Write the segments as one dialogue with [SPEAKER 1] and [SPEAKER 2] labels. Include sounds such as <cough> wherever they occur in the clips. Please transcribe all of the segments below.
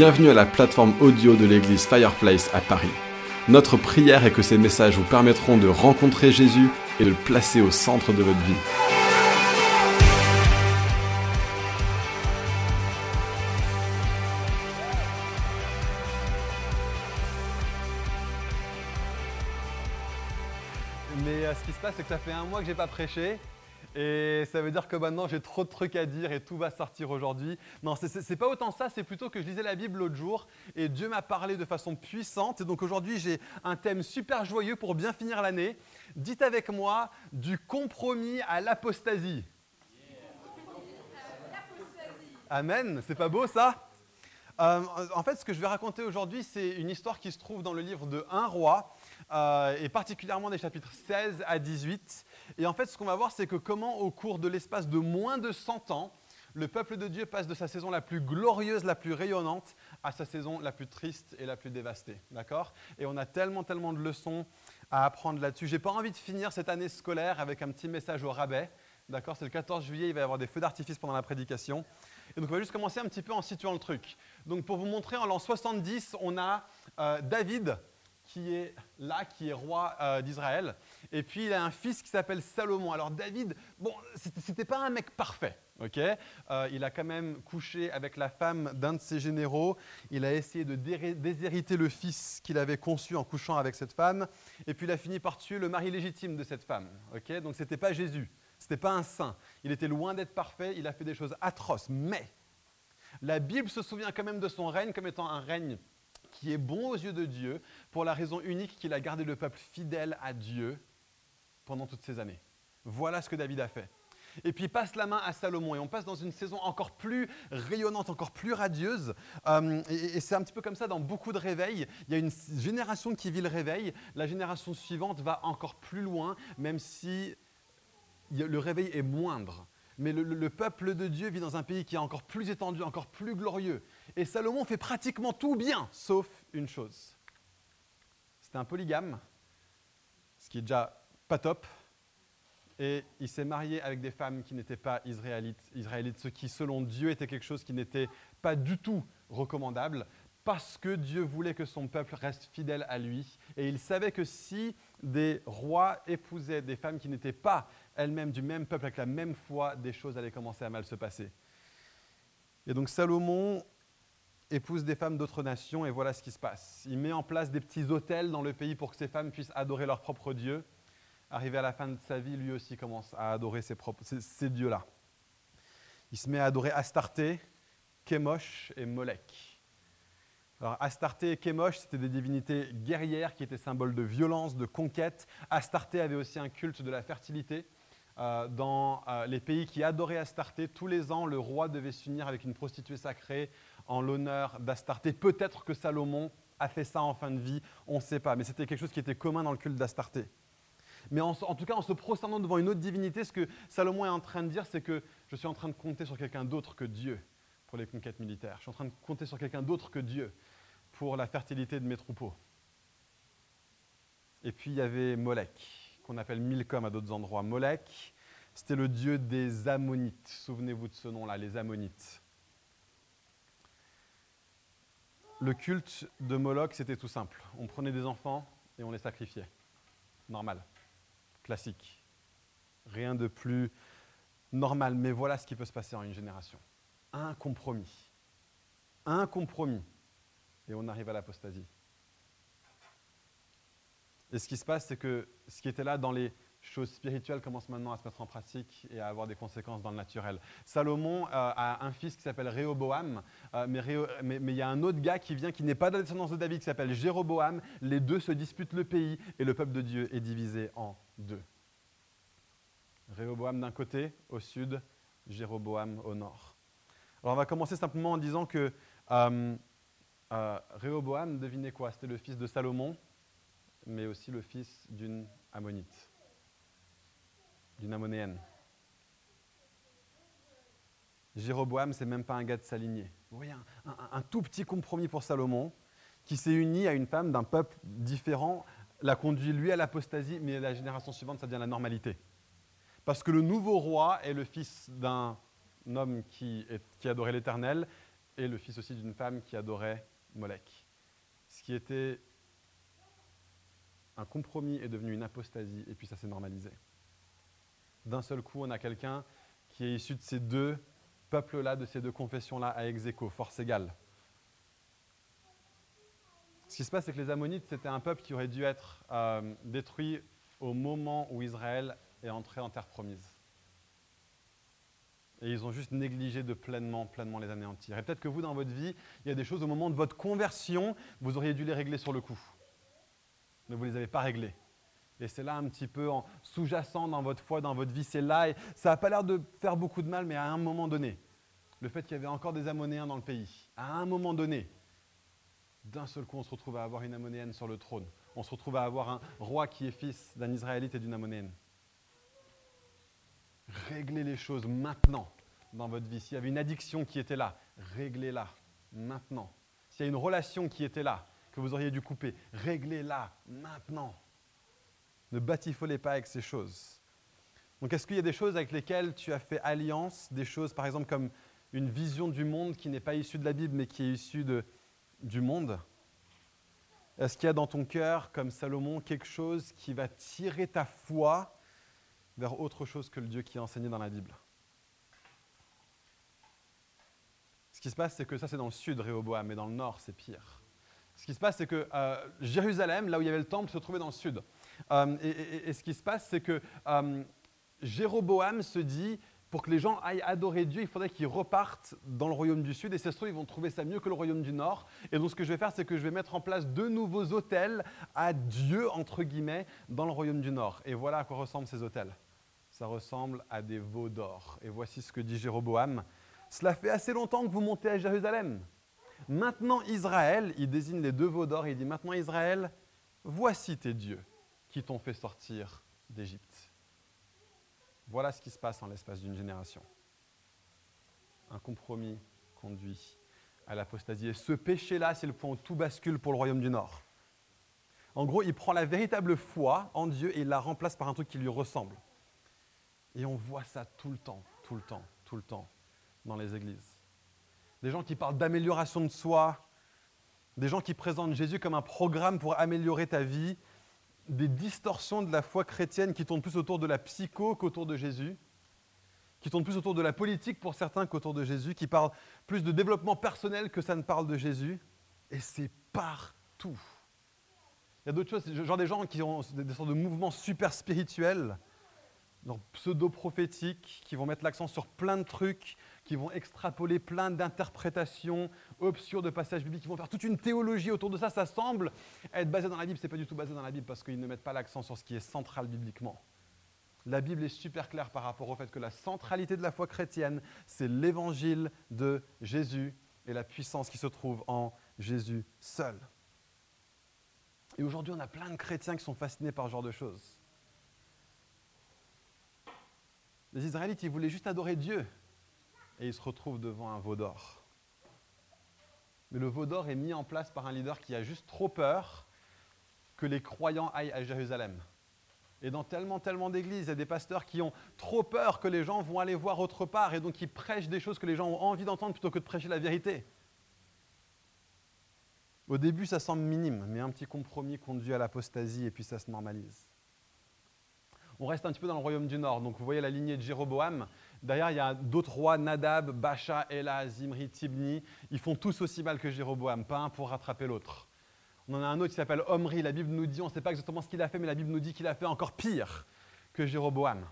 [SPEAKER 1] Bienvenue à la plateforme audio de l'église Fireplace à Paris. Notre prière est que ces messages vous permettront de rencontrer Jésus et de le placer au centre de votre vie.
[SPEAKER 2] Mais euh, ce qui se passe, c'est que ça fait un mois que j'ai pas prêché. Et ça veut dire que maintenant j'ai trop de trucs à dire et tout va sortir aujourd'hui. Non, c'est- pas autant ça, c'est plutôt que je lisais la Bible l'autre jour et Dieu m'a parlé de façon puissante. Et donc aujourd'hui j'ai un thème super joyeux pour bien finir l'année. Dites avec moi du compromis à l'apostasie. Amen, c'est pas beau ça? Euh, En fait, ce que je vais raconter aujourd'hui, c'est une histoire qui se trouve dans le livre de 1 roi, euh, et particulièrement des chapitres 16 à 18. Et en fait, ce qu'on va voir, c'est que comment, au cours de l'espace de moins de 100 ans, le peuple de Dieu passe de sa saison la plus glorieuse, la plus rayonnante, à sa saison la plus triste et la plus dévastée. D'accord? Et on a tellement, tellement de leçons à apprendre là-dessus. J'ai pas envie de finir cette année scolaire avec un petit message au rabais. D'accord? C'est le 14 juillet, il va y avoir des feux d'artifice pendant la prédication. Et donc, on va juste commencer un petit peu en situant le truc. Donc, pour vous montrer, en l'an 70, on a euh, David qui est là, qui est roi euh, d'Israël. Et puis, il a un fils qui s'appelle Salomon. Alors, David, bon, c'était c'était pas un mec parfait. ok? Euh, il a quand même couché avec la femme d'un de ses généraux. Il a essayé de déshériter le fils qu'il avait conçu en couchant avec cette femme. Et puis, il a fini par tuer le mari légitime de cette femme. ok? Donc, ce n'était pas Jésus. Ce n'était pas un saint. Il était loin d'être parfait. Il a fait des choses atroces. Mais la Bible se souvient quand même de son règne comme étant un règne qui est bon aux yeux de Dieu pour la raison unique qu'il a gardé le peuple fidèle à Dieu pendant toutes ces années. Voilà ce que David a fait. Et puis il passe la main à Salomon et on passe dans une saison encore plus rayonnante, encore plus radieuse. Euh, et c'est un petit peu comme ça dans beaucoup de réveils. Il y a une génération qui vit le réveil, la génération suivante va encore plus loin, même si le réveil est moindre. Mais le, le- le peuple de Dieu vit dans un pays qui est encore plus étendu, encore plus glorieux. Et Salomon fait pratiquement tout bien, sauf une chose. C'était un polygame, ce qui est déjà pas top. Et il s'est marié avec des femmes qui n'étaient pas israélites, israélites, ce qui, selon Dieu, était quelque chose qui n'était pas du tout recommandable, parce que Dieu voulait que son peuple reste fidèle à lui. Et il savait que si des rois épousaient des femmes qui n'étaient pas elles-mêmes du même peuple, avec la même foi, des choses allaient commencer à mal se passer. Et donc Salomon épouse des femmes d'autres nations, et voilà ce qui se passe. Il met en place des petits hôtels dans le pays pour que ces femmes puissent adorer leur propre Dieu. Arrivé à la fin de sa vie, lui aussi commence à adorer ses, ces dieux-là. Il se met à adorer Astarté, Kémosh et Molech. Alors Astarté et Kémosh, c'était des divinités guerrières qui étaient symboles de violence, de conquête. Astarté avait aussi un culte de la fertilité. Euh, dans euh, les pays qui adoraient Astarté, tous les ans, le roi devait s'unir avec une prostituée sacrée en l'honneur d'Astarté. Peut-être que Salomon a fait ça en fin de vie, on ne sait pas, mais c'était quelque chose qui était commun dans le culte d'Astarté. Mais en, tout cas, en se prosternant devant une autre divinité, ce que Salomon est en train de dire, c'est que je suis en train de compter sur quelqu'un d'autre que Dieu pour les conquêtes militaires. Je suis en train de compter sur quelqu'un d'autre que Dieu pour la fertilité de mes troupeaux. Et puis il y avait Molech, qu'on appelle Milcom à d'autres endroits. Molech, c'était le dieu des Ammonites. Souvenez-vous de ce nom-là, les Ammonites. Le culte de Moloch, c'était tout simple. On prenait des enfants et on les sacrifiait. Normal, classique. Rien de plus normal. Mais voilà ce qui peut se passer en une génération. Un compromis. Un compromis. Et on arrive à l'apostasie. Et ce qui se passe, c'est que ce qui était là dans les choses spirituelles commence maintenant à se mettre en pratique et à avoir des conséquences dans le naturel. Salomon euh, a un fils qui s'appelle Réhoboam, euh, mais il y a un autre gars qui vient, qui n'est pas de la descendance de David, qui s'appelle Jéroboam. Les deux se disputent le pays et le peuple de Dieu est divisé en deux. Réhoboam d'un côté, au sud, Jéroboam au nord. Alors on va commencer simplement en disant que euh, euh, devinez quoi? C'était le fils de Salomon, mais aussi le fils d'une ammonite, d'une ammonéenne. Jéroboam, c'est même pas un gars de sa lignée. Un tout petit compromis pour Salomon, qui s'est uni à une femme d'un peuple différent, l'a conduit lui à l'apostasie, mais la génération suivante, ça devient la normalité. Parce que le nouveau roi est le fils d'un homme qui, adorait l'Éternel, et le fils aussi d'une femme qui adorait Molech. Ce qui était un compromis est devenu une apostasie, et puis ça s'est normalisé. D'un seul coup, on a quelqu'un qui est issu de ces deux peuples-là, de ces deux confessions-là, à ex force égale. Ce qui se passe, c'est que les Ammonites, c'était un peuple qui aurait dû être euh, détruit au moment où Israël est entré en terre promise. Et ils ont juste négligé de pleinement, pleinement les anéantir. Et peut-être que vous, dans votre vie, il y a des choses au moment de votre conversion, vous auriez dû les régler sur le coup. Mais vous ne les avez pas réglées. Et c'est là un petit peu en sous-jacent dans votre foi, dans votre vie, c'est là. Et ça n'a pas l'air de faire beaucoup de mal, mais à un moment donné, le fait qu'il y avait encore des Ammonéens dans le pays, à un moment donné, d'un seul coup, on se retrouve à avoir une Ammonéenne sur le trône. On se retrouve à avoir un roi qui est fils d'un Israélite et d'une Ammonéenne. Réglez les choses maintenant dans votre vie. S'il y avait une addiction qui était là, réglez-la maintenant. S'il y a une relation qui était là, que vous auriez dû couper, réglez-la maintenant. Ne batifolez pas avec ces choses. Donc est-ce qu'il y a des choses avec lesquelles tu as fait alliance, des choses par exemple comme une vision du monde qui n'est pas issue de la Bible mais qui est issue de, du monde Est-ce qu'il y a dans ton cœur, comme Salomon, quelque chose qui va tirer ta foi vers autre chose que le Dieu qui est enseigné dans la Bible? Ce qui se passe, c'est que ça, c'est dans le sud, Réoboam, mais dans le nord, c'est pire. Ce qui se passe, c'est que euh, Jérusalem, là où il y avait le temple, se trouvait dans le sud. Euh, et, ce qui se passe, c'est que euh, Jéroboam se dit, pour que les gens aillent adorer Dieu, il faudrait qu'ils repartent dans le royaume du sud. Et c'est sûr, ils vont trouver ça mieux que le royaume du nord. Et donc, ce que je vais faire, c'est que je vais mettre en place deux nouveaux hôtels à Dieu, entre guillemets, dans le royaume du nord. Et voilà à quoi ressemblent ces hôtels. Ça ressemble à des veaux d'or. Et voici ce que dit Jéroboam. Cela fait assez longtemps que vous montez à Jérusalem. Maintenant, Israël, il désigne les deux veaux d'or, il dit Maintenant, Israël, voici tes dieux qui t'ont fait sortir d'Égypte. Voilà ce qui se passe en l'espace d'une génération. Un compromis conduit à l'apostasie. Et ce péché-là, c'est le point où tout bascule pour le royaume du Nord. En gros, il prend la véritable foi en Dieu et il la remplace par un truc qui lui ressemble. Et on voit ça tout le temps, tout le temps, tout le temps dans les églises. Des gens qui parlent d'amélioration de soi, des gens qui présentent Jésus comme un programme pour améliorer ta vie, des distorsions de la foi chrétienne qui tournent plus autour de la psycho qu'autour de Jésus, qui tournent plus autour de la politique pour certains qu'autour de Jésus, qui parlent plus de développement personnel que ça ne parle de Jésus. Et c'est partout. Il y a d'autres choses, genre des gens qui ont des sortes de mouvements super spirituels, pseudo-prophétiques, qui vont mettre l'accent sur plein de trucs, qui vont extrapoler plein d'interprétations obscures de passages bibliques, qui vont faire toute une théologie autour de ça. Ça semble être basé dans la Bible, ce n'est pas du tout basé dans la Bible parce qu'ils ne mettent pas l'accent sur ce qui est central bibliquement. La Bible est super claire par rapport au fait que la centralité de la foi chrétienne, c'est l'évangile de Jésus et la puissance qui se trouve en Jésus seul. Et aujourd'hui, on a plein de chrétiens qui sont fascinés par ce genre de choses. Les Israélites, ils voulaient juste adorer Dieu et ils se retrouvent devant un veau d'or. Mais le veau d'or est mis en place par un leader qui a juste trop peur que les croyants aillent à Jérusalem. Et dans tellement, tellement d'églises, il y a des pasteurs qui ont trop peur que les gens vont aller voir autre part et donc ils prêchent des choses que les gens ont envie d'entendre plutôt que de prêcher la vérité. Au début, ça semble minime, mais un petit compromis conduit à l'apostasie et puis ça se normalise. On reste un petit peu dans le royaume du Nord. Donc vous voyez la lignée de Jéroboam. Derrière, il y a d'autres rois, Nadab, Bacha, Ela, Zimri, Tibni. Ils font tous aussi mal que Jéroboam, pas un pour rattraper l'autre. On en a un autre qui s'appelle Omri. La Bible nous dit, on ne sait pas exactement ce qu'il a fait, mais la Bible nous dit qu'il a fait encore pire que Jéroboam.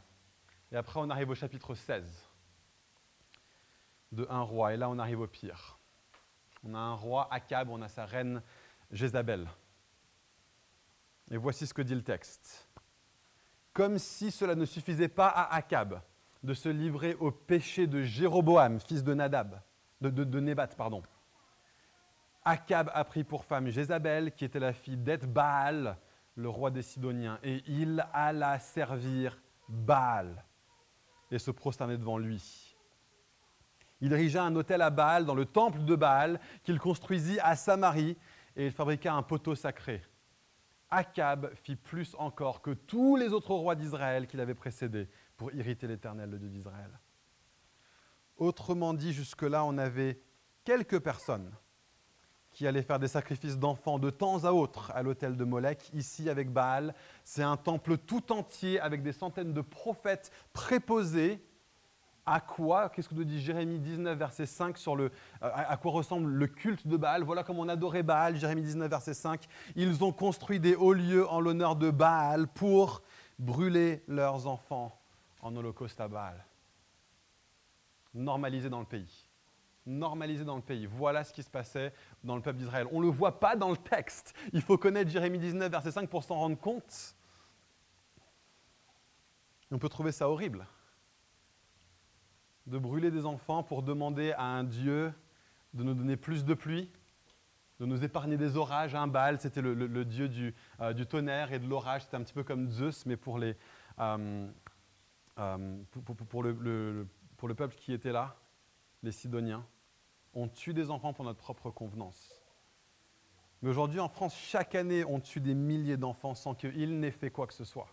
[SPEAKER 2] Et après, on arrive au chapitre 16 de un roi. Et là, on arrive au pire. On a un roi, Akab, on a sa reine Jézabel. Et voici ce que dit le texte comme si cela ne suffisait pas à Akab de se livrer au péché de Jéroboam, fils de Nadab, de, de, pardon. Akab a pris pour femme Jézabel, qui était la fille d'Ed-Baal, le roi des Sidoniens, et il alla servir Baal et se prosterner devant lui. Il érigea un hôtel à Baal dans le temple de Baal qu'il construisit à Samarie et il fabriqua un poteau sacré. Akab fit plus encore que tous les autres rois d'Israël qui l'avaient précédé pour irriter l'Éternel, le Dieu d'Israël. Autrement dit, jusque-là, on avait quelques personnes qui allaient faire des sacrifices d'enfants de temps à autre à l'autel de Molech, ici avec Baal. C'est un temple tout entier avec des centaines de prophètes préposés. À quoi Qu'est-ce que nous dit Jérémie 19, verset 5 sur le, à quoi ressemble le culte de Baal? Voilà comment on adorait Baal, Jérémie 19, verset 5. Ils ont construit des hauts lieux en l'honneur de Baal pour brûler leurs enfants en holocauste à Baal. Normalisé dans le pays. Normalisé dans le pays. Voilà ce qui se passait dans le peuple d'Israël. On ne le voit pas dans le texte. Il faut connaître Jérémie 19, verset 5 pour s'en rendre compte. On peut trouver ça horrible. De brûler des enfants pour demander à un Dieu de nous donner plus de pluie, de nous épargner des orages. Un Baal, c'était le, dieu du, euh, du, tonnerre et de l'orage. C'était un petit peu comme Zeus, mais pour, les, euh, euh, pour, le peuple qui était là, les Sidoniens. On tue des enfants pour notre propre convenance. Mais aujourd'hui, en France, chaque année, on tue des milliers d'enfants sans qu'ils n'aient fait quoi que ce soit,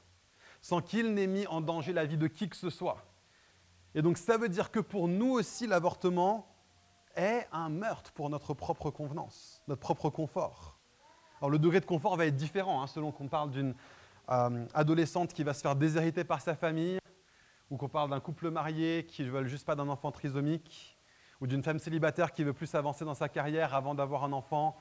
[SPEAKER 2] sans qu'ils n'aient mis en danger la vie de qui que ce soit. Et donc, ça veut dire que pour nous aussi, l'avortement est un meurtre pour notre propre convenance, notre propre confort. Alors, le degré de confort va être différent hein, selon qu'on parle d'une euh, adolescente qui va se faire déshériter par sa famille, ou qu'on parle d'un couple marié qui ne veut juste pas d'un enfant trisomique, ou d'une femme célibataire qui veut plus avancer dans sa carrière avant d'avoir un enfant,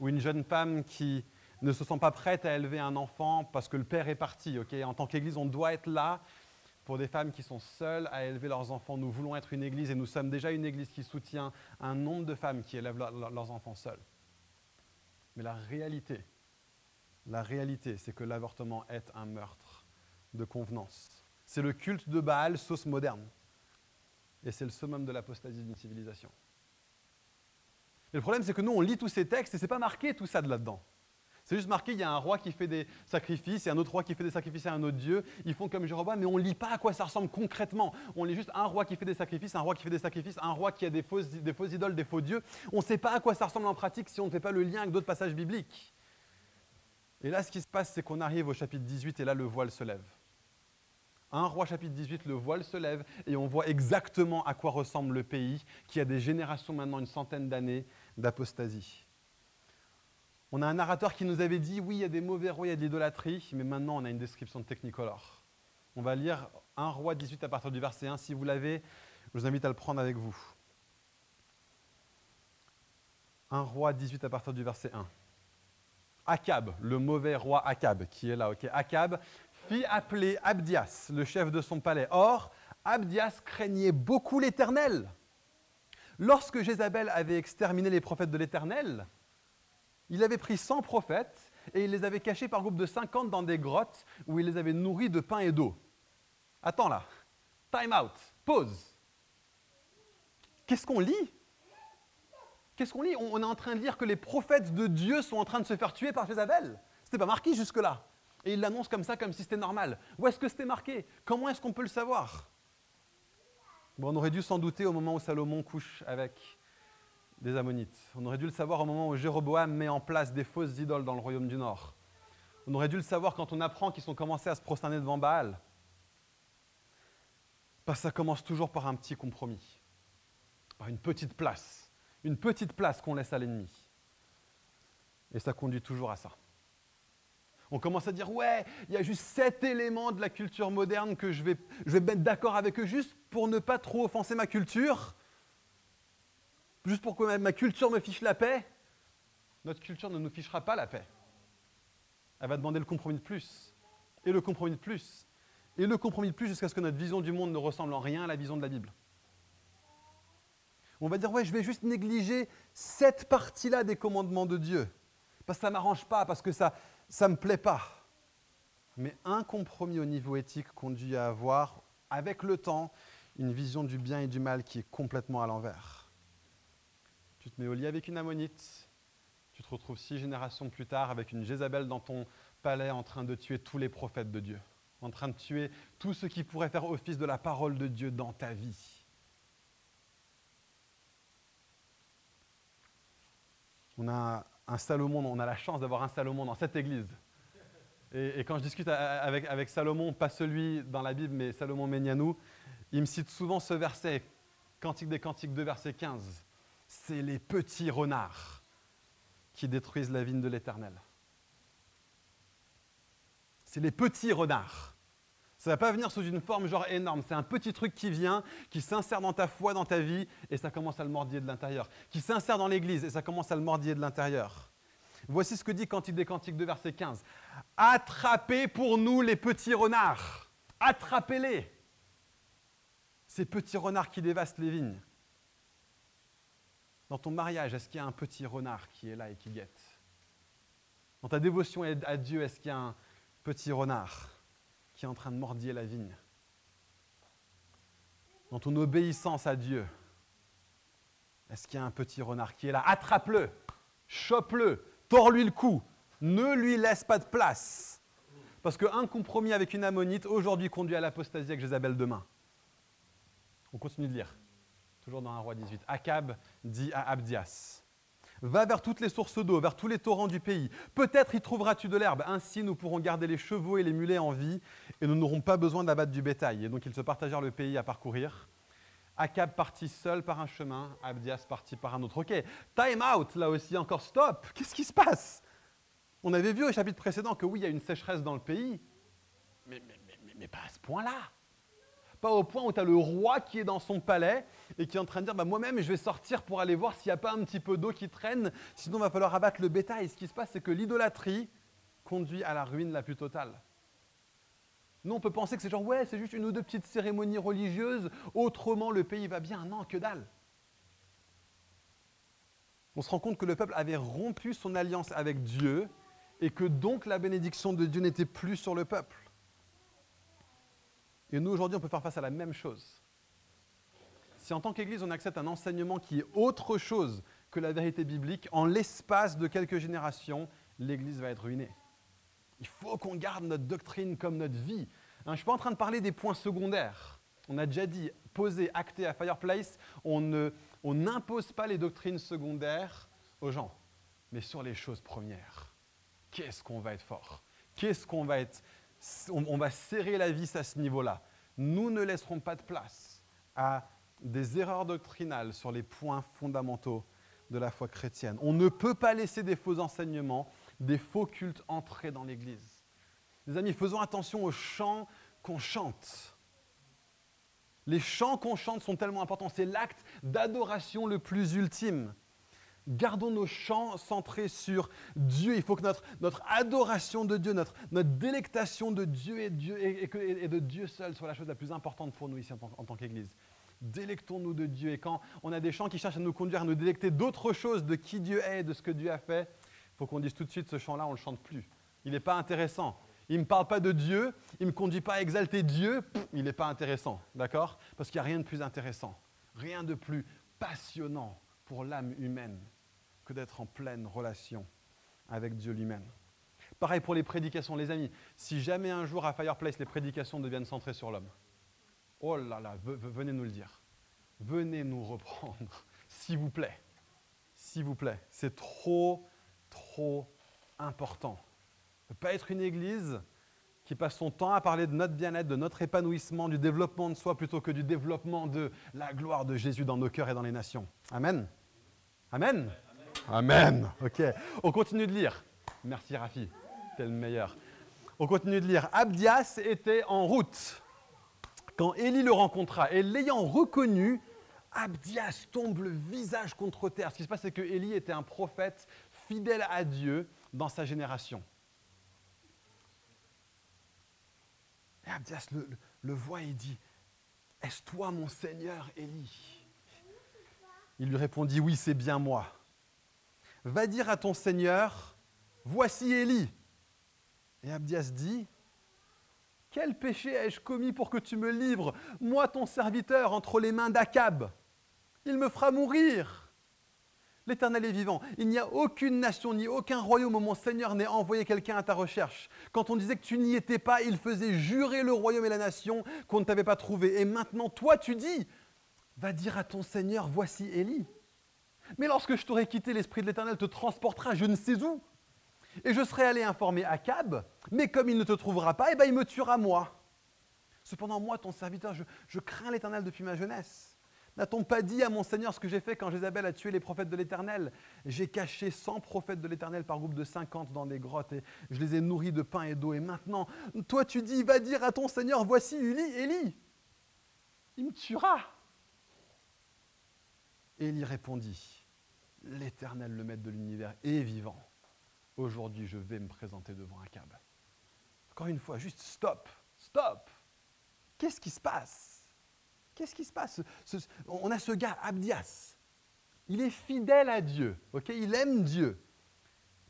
[SPEAKER 2] ou une jeune femme qui ne se sent pas prête à élever un enfant parce que le père est parti. en tant qu'Église, on doit être là pour des femmes qui sont seules à élever leurs enfants. Nous voulons être une Église et nous sommes déjà une Église qui soutient un nombre de femmes qui élèvent leurs enfants seules. Mais la réalité, la réalité, c'est que l'avortement est un meurtre de convenance. C'est le culte de Baal sauce moderne. Et c'est le summum de l'apostasie d'une civilisation. Et le problème, c'est que nous, on lit tous ces textes et ce n'est pas marqué tout ça de là-dedans. C'est juste marqué, il y a un roi qui fait des sacrifices et un autre roi qui fait des sacrifices à un autre dieu. Ils font comme Jéroboam, mais on ne lit pas à quoi ça ressemble concrètement. On lit juste un roi qui fait des sacrifices, un roi qui fait des sacrifices, un roi qui a des fausses, des fausses idoles, des faux dieux. On ne sait pas à quoi ça ressemble en pratique si on ne fait pas le lien avec d'autres passages bibliques. Et là, ce qui se passe, c'est qu'on arrive au chapitre 18 et là, le voile se lève. Un roi chapitre 18, le voile se lève et on voit exactement à quoi ressemble le pays qui a des générations maintenant, une centaine d'années d'apostasie. On a un narrateur qui nous avait dit, oui, il y a des mauvais rois, il y a de l'idolâtrie, mais maintenant on a une description de Technicolor. On va lire un roi 18 à partir du verset 1. Si vous l'avez, je vous invite à le prendre avec vous. Un roi 18 à partir du verset 1. Akab, le mauvais roi Akab, qui est là, ok? Akab fit appeler Abdias, le chef de son palais. Or, Abdias craignait beaucoup l'Éternel. Lorsque Jézabel avait exterminé les prophètes de l'Éternel, il avait pris 100 prophètes et il les avait cachés par groupe de 50 dans des grottes où il les avait nourris de pain et d'eau. Attends là, time out, pause. Qu'est-ce qu'on lit? Qu'est-ce qu'on lit? On est en train de lire que les prophètes de Dieu sont en train de se faire tuer par Jézabel. Ce n'était pas marqué jusque-là. Et il l'annonce comme ça, comme si c'était normal. Où est-ce que c'était marqué? Comment est-ce qu'on peut le savoir? Bon, On aurait dû s'en douter au moment où Salomon couche avec des Ammonites. On aurait dû le savoir au moment où Jéroboam met en place des fausses idoles dans le royaume du Nord. On aurait dû le savoir quand on apprend qu'ils sont commencés à se prosterner devant Baal. Parce que ça commence toujours par un petit compromis, par une petite place, une petite place qu'on laisse à l'ennemi. Et ça conduit toujours à ça. On commence à dire, ouais, il y a juste sept éléments de la culture moderne que je vais, je mettre d'accord avec eux juste pour ne pas trop offenser ma culture. Juste pour que ma culture me fiche la paix, notre culture ne nous fichera pas la paix. Elle va demander le compromis de plus, et le compromis de plus, et le compromis de plus jusqu'à ce que notre vision du monde ne ressemble en rien à la vision de la Bible. On va dire, ouais, je vais juste négliger cette partie-là des commandements de Dieu, parce que ça ne m'arrange pas, parce que ça ne me plaît pas. Mais un compromis au niveau éthique conduit à avoir, avec le temps, une vision du bien et du mal qui est complètement à l'envers tu te mets au lit avec une ammonite, tu te retrouves six générations plus tard avec une Jézabel dans ton palais en train de tuer tous les prophètes de Dieu, en train de tuer tout ce qui pourrait faire office de la parole de Dieu dans ta vie. On a un Salomon, on a la chance d'avoir un Salomon dans cette église. Et, quand je discute avec, Salomon, pas celui dans la Bible, mais Salomon Ménianou, il me cite souvent ce verset, Cantique des Cantiques 2, verset 15. c'est les petits renards qui détruisent la vigne de l'Éternel. C'est les petits renards. Ça ne va pas venir sous une forme genre énorme. C'est un petit truc qui vient, qui s'insère dans ta foi, dans ta vie, et ça commence à le mordiller de l'intérieur. Qui s'insère dans l'Église, et ça commence à le mordiller de l'intérieur. Voici ce que dit Cantique des Cantiques 2, verset 15. Attrapez pour nous les petits renards. Attrapez-les. Ces petits renards qui dévastent les vignes. Dans ton mariage, est-ce qu'il y a un petit renard qui est là et qui guette? Dans ta dévotion à Dieu, est-ce qu'il y a un petit renard? Qui est en train de mordiller la vigne. Dans ton obéissance à Dieu, est-ce qu'il y a un petit renard qui est là? Attrape-le, chope-le, tords-lui le cou, ne lui laisse pas de place. Parce qu'un compromis avec une ammonite aujourd'hui conduit à l'apostasie avec Jézabel demain. On continue de lire. Toujours dans un roi 18. Akab dit à Abdias Va vers toutes les sources d'eau, vers tous les torrents du pays. Peut-être y trouveras-tu de l'herbe. Ainsi, nous pourrons garder les chevaux et les mulets en vie, et nous n'aurons pas besoin d'abattre du bétail. Et donc, ils se partagèrent le pays à parcourir. Akab partit seul par un chemin, Abdias partit par un autre. Ok, time out, là aussi encore, stop. Qu'est-ce qui se passe? On avait vu au chapitre précédent que oui, il y a une sécheresse dans le pays, mais, mais pas à ce point-là pas au point où tu as le roi qui est dans son palais et qui est en train de dire bah, Moi-même, je vais sortir pour aller voir s'il n'y a pas un petit peu d'eau qui traîne, sinon il va falloir abattre le bétail. ce qui se passe, c'est que l'idolâtrie conduit à la ruine la plus totale. Nous, on peut penser que c'est genre Ouais, c'est juste une ou deux petites cérémonies religieuses, autrement le pays va bien. Non, que dalle. On se rend compte que le peuple avait rompu son alliance avec Dieu et que donc la bénédiction de Dieu n'était plus sur le peuple. Et nous, aujourd'hui, on peut faire face à la même chose. Si en tant qu'Église, on accepte un enseignement qui est autre chose que la vérité biblique, en l'espace de quelques générations, l'Église va être ruinée. Il faut qu'on garde notre doctrine comme notre vie. Hein, je ne suis pas en train de parler des points secondaires. On a déjà dit, posé, acté à Fireplace, on n'impose pas les doctrines secondaires aux gens, mais sur les choses premières. Qu'est-ce qu'on va être fort? Qu'est-ce qu'on va être on, va serrer la vis à ce niveau-là. Nous ne laisserons pas de place à des erreurs doctrinales sur les points fondamentaux de la foi chrétienne. On ne peut pas laisser des faux enseignements, des faux cultes entrer dans l'Église. Les amis, faisons attention aux chants qu'on chante. Les chants qu'on chante sont tellement importants. C'est l'acte d'adoration le plus ultime. Gardons nos chants centrés sur Dieu. Il faut que notre, notre adoration de Dieu, notre, notre délectation de Dieu et, de Dieu seul soit la chose la plus importante pour nous ici en, en tant qu'Église. Délectons-nous de Dieu. Et quand on a des chants qui cherchent à nous conduire à nous délecter d'autres choses, de qui Dieu est, de ce que Dieu a fait, il faut qu'on dise tout de suite ce chant-là, on ne le chante plus. Il n'est pas intéressant. Il ne me parle pas de Dieu, il ne me conduit pas à exalter Dieu, il n'est pas intéressant. D'accord? Parce qu'il n'y a rien de plus intéressant, rien de plus passionnant pour l'âme humaine que d'être en pleine relation avec Dieu lui-même. Pareil pour les prédications, les amis. Si jamais un jour à Fireplace, les prédications deviennent centrées sur l'homme, oh là là, venez nous le dire. Venez nous reprendre, <laughs> s'il vous plaît. S'il vous plaît. C'est trop, trop important. Ne pas être une église qui passe son temps à parler de notre bien-être, de notre épanouissement, du développement de soi, plutôt que du développement de la gloire de Jésus dans nos cœurs et dans les nations. Amen. Amen. Amen. Ok. On continue de lire. Merci Rafi, t'es le meilleur. On continue de lire. Abdias était en route quand Élie le rencontra et l'ayant reconnu, Abdias tombe le visage contre terre. Ce qui se passe, c'est que Élie était un prophète fidèle à Dieu dans sa génération. Et Abdias le, le voit et dit Est-ce toi mon Seigneur Élie? Il lui répondit Oui, c'est bien moi va dire à ton Seigneur, voici Élie. Et Abdias dit, quel péché ai-je commis pour que tu me livres, moi ton serviteur, entre les mains d'Akab? Il me fera mourir. L'Éternel est vivant. Il n'y a aucune nation ni aucun royaume où mon Seigneur n'ait envoyé quelqu'un à ta recherche. Quand on disait que tu n'y étais pas, il faisait jurer le royaume et la nation qu'on ne t'avait pas trouvé. Et maintenant, toi, tu dis, va dire à ton Seigneur, voici Élie. Mais lorsque je t'aurai quitté, l'Esprit de l'Éternel te transportera je ne sais où. Et je serai allé informer Akab, mais comme il ne te trouvera pas, eh ben, il me tuera moi. Cependant, moi, ton serviteur, je, crains l'Éternel depuis ma jeunesse. N'a-t-on pas dit à mon Seigneur ce que j'ai fait quand Jézabel a tué les prophètes de l'Éternel? J'ai caché 100 prophètes de l'Éternel par groupe de 50 dans des grottes et je les ai nourris de pain et d'eau. Et maintenant, toi tu dis, va dire à ton Seigneur, voici Élie, Élie. Il me tuera. Élie répondit, l'Éternel, le Maître de l'univers, est vivant. Aujourd'hui, je vais me présenter devant Akab. Encore une fois, juste stop, stop. Qu'est-ce qui se passe? Qu'est-ce qui se passe? On a ce gars, Abdias. Il est fidèle à Dieu, il aime Dieu.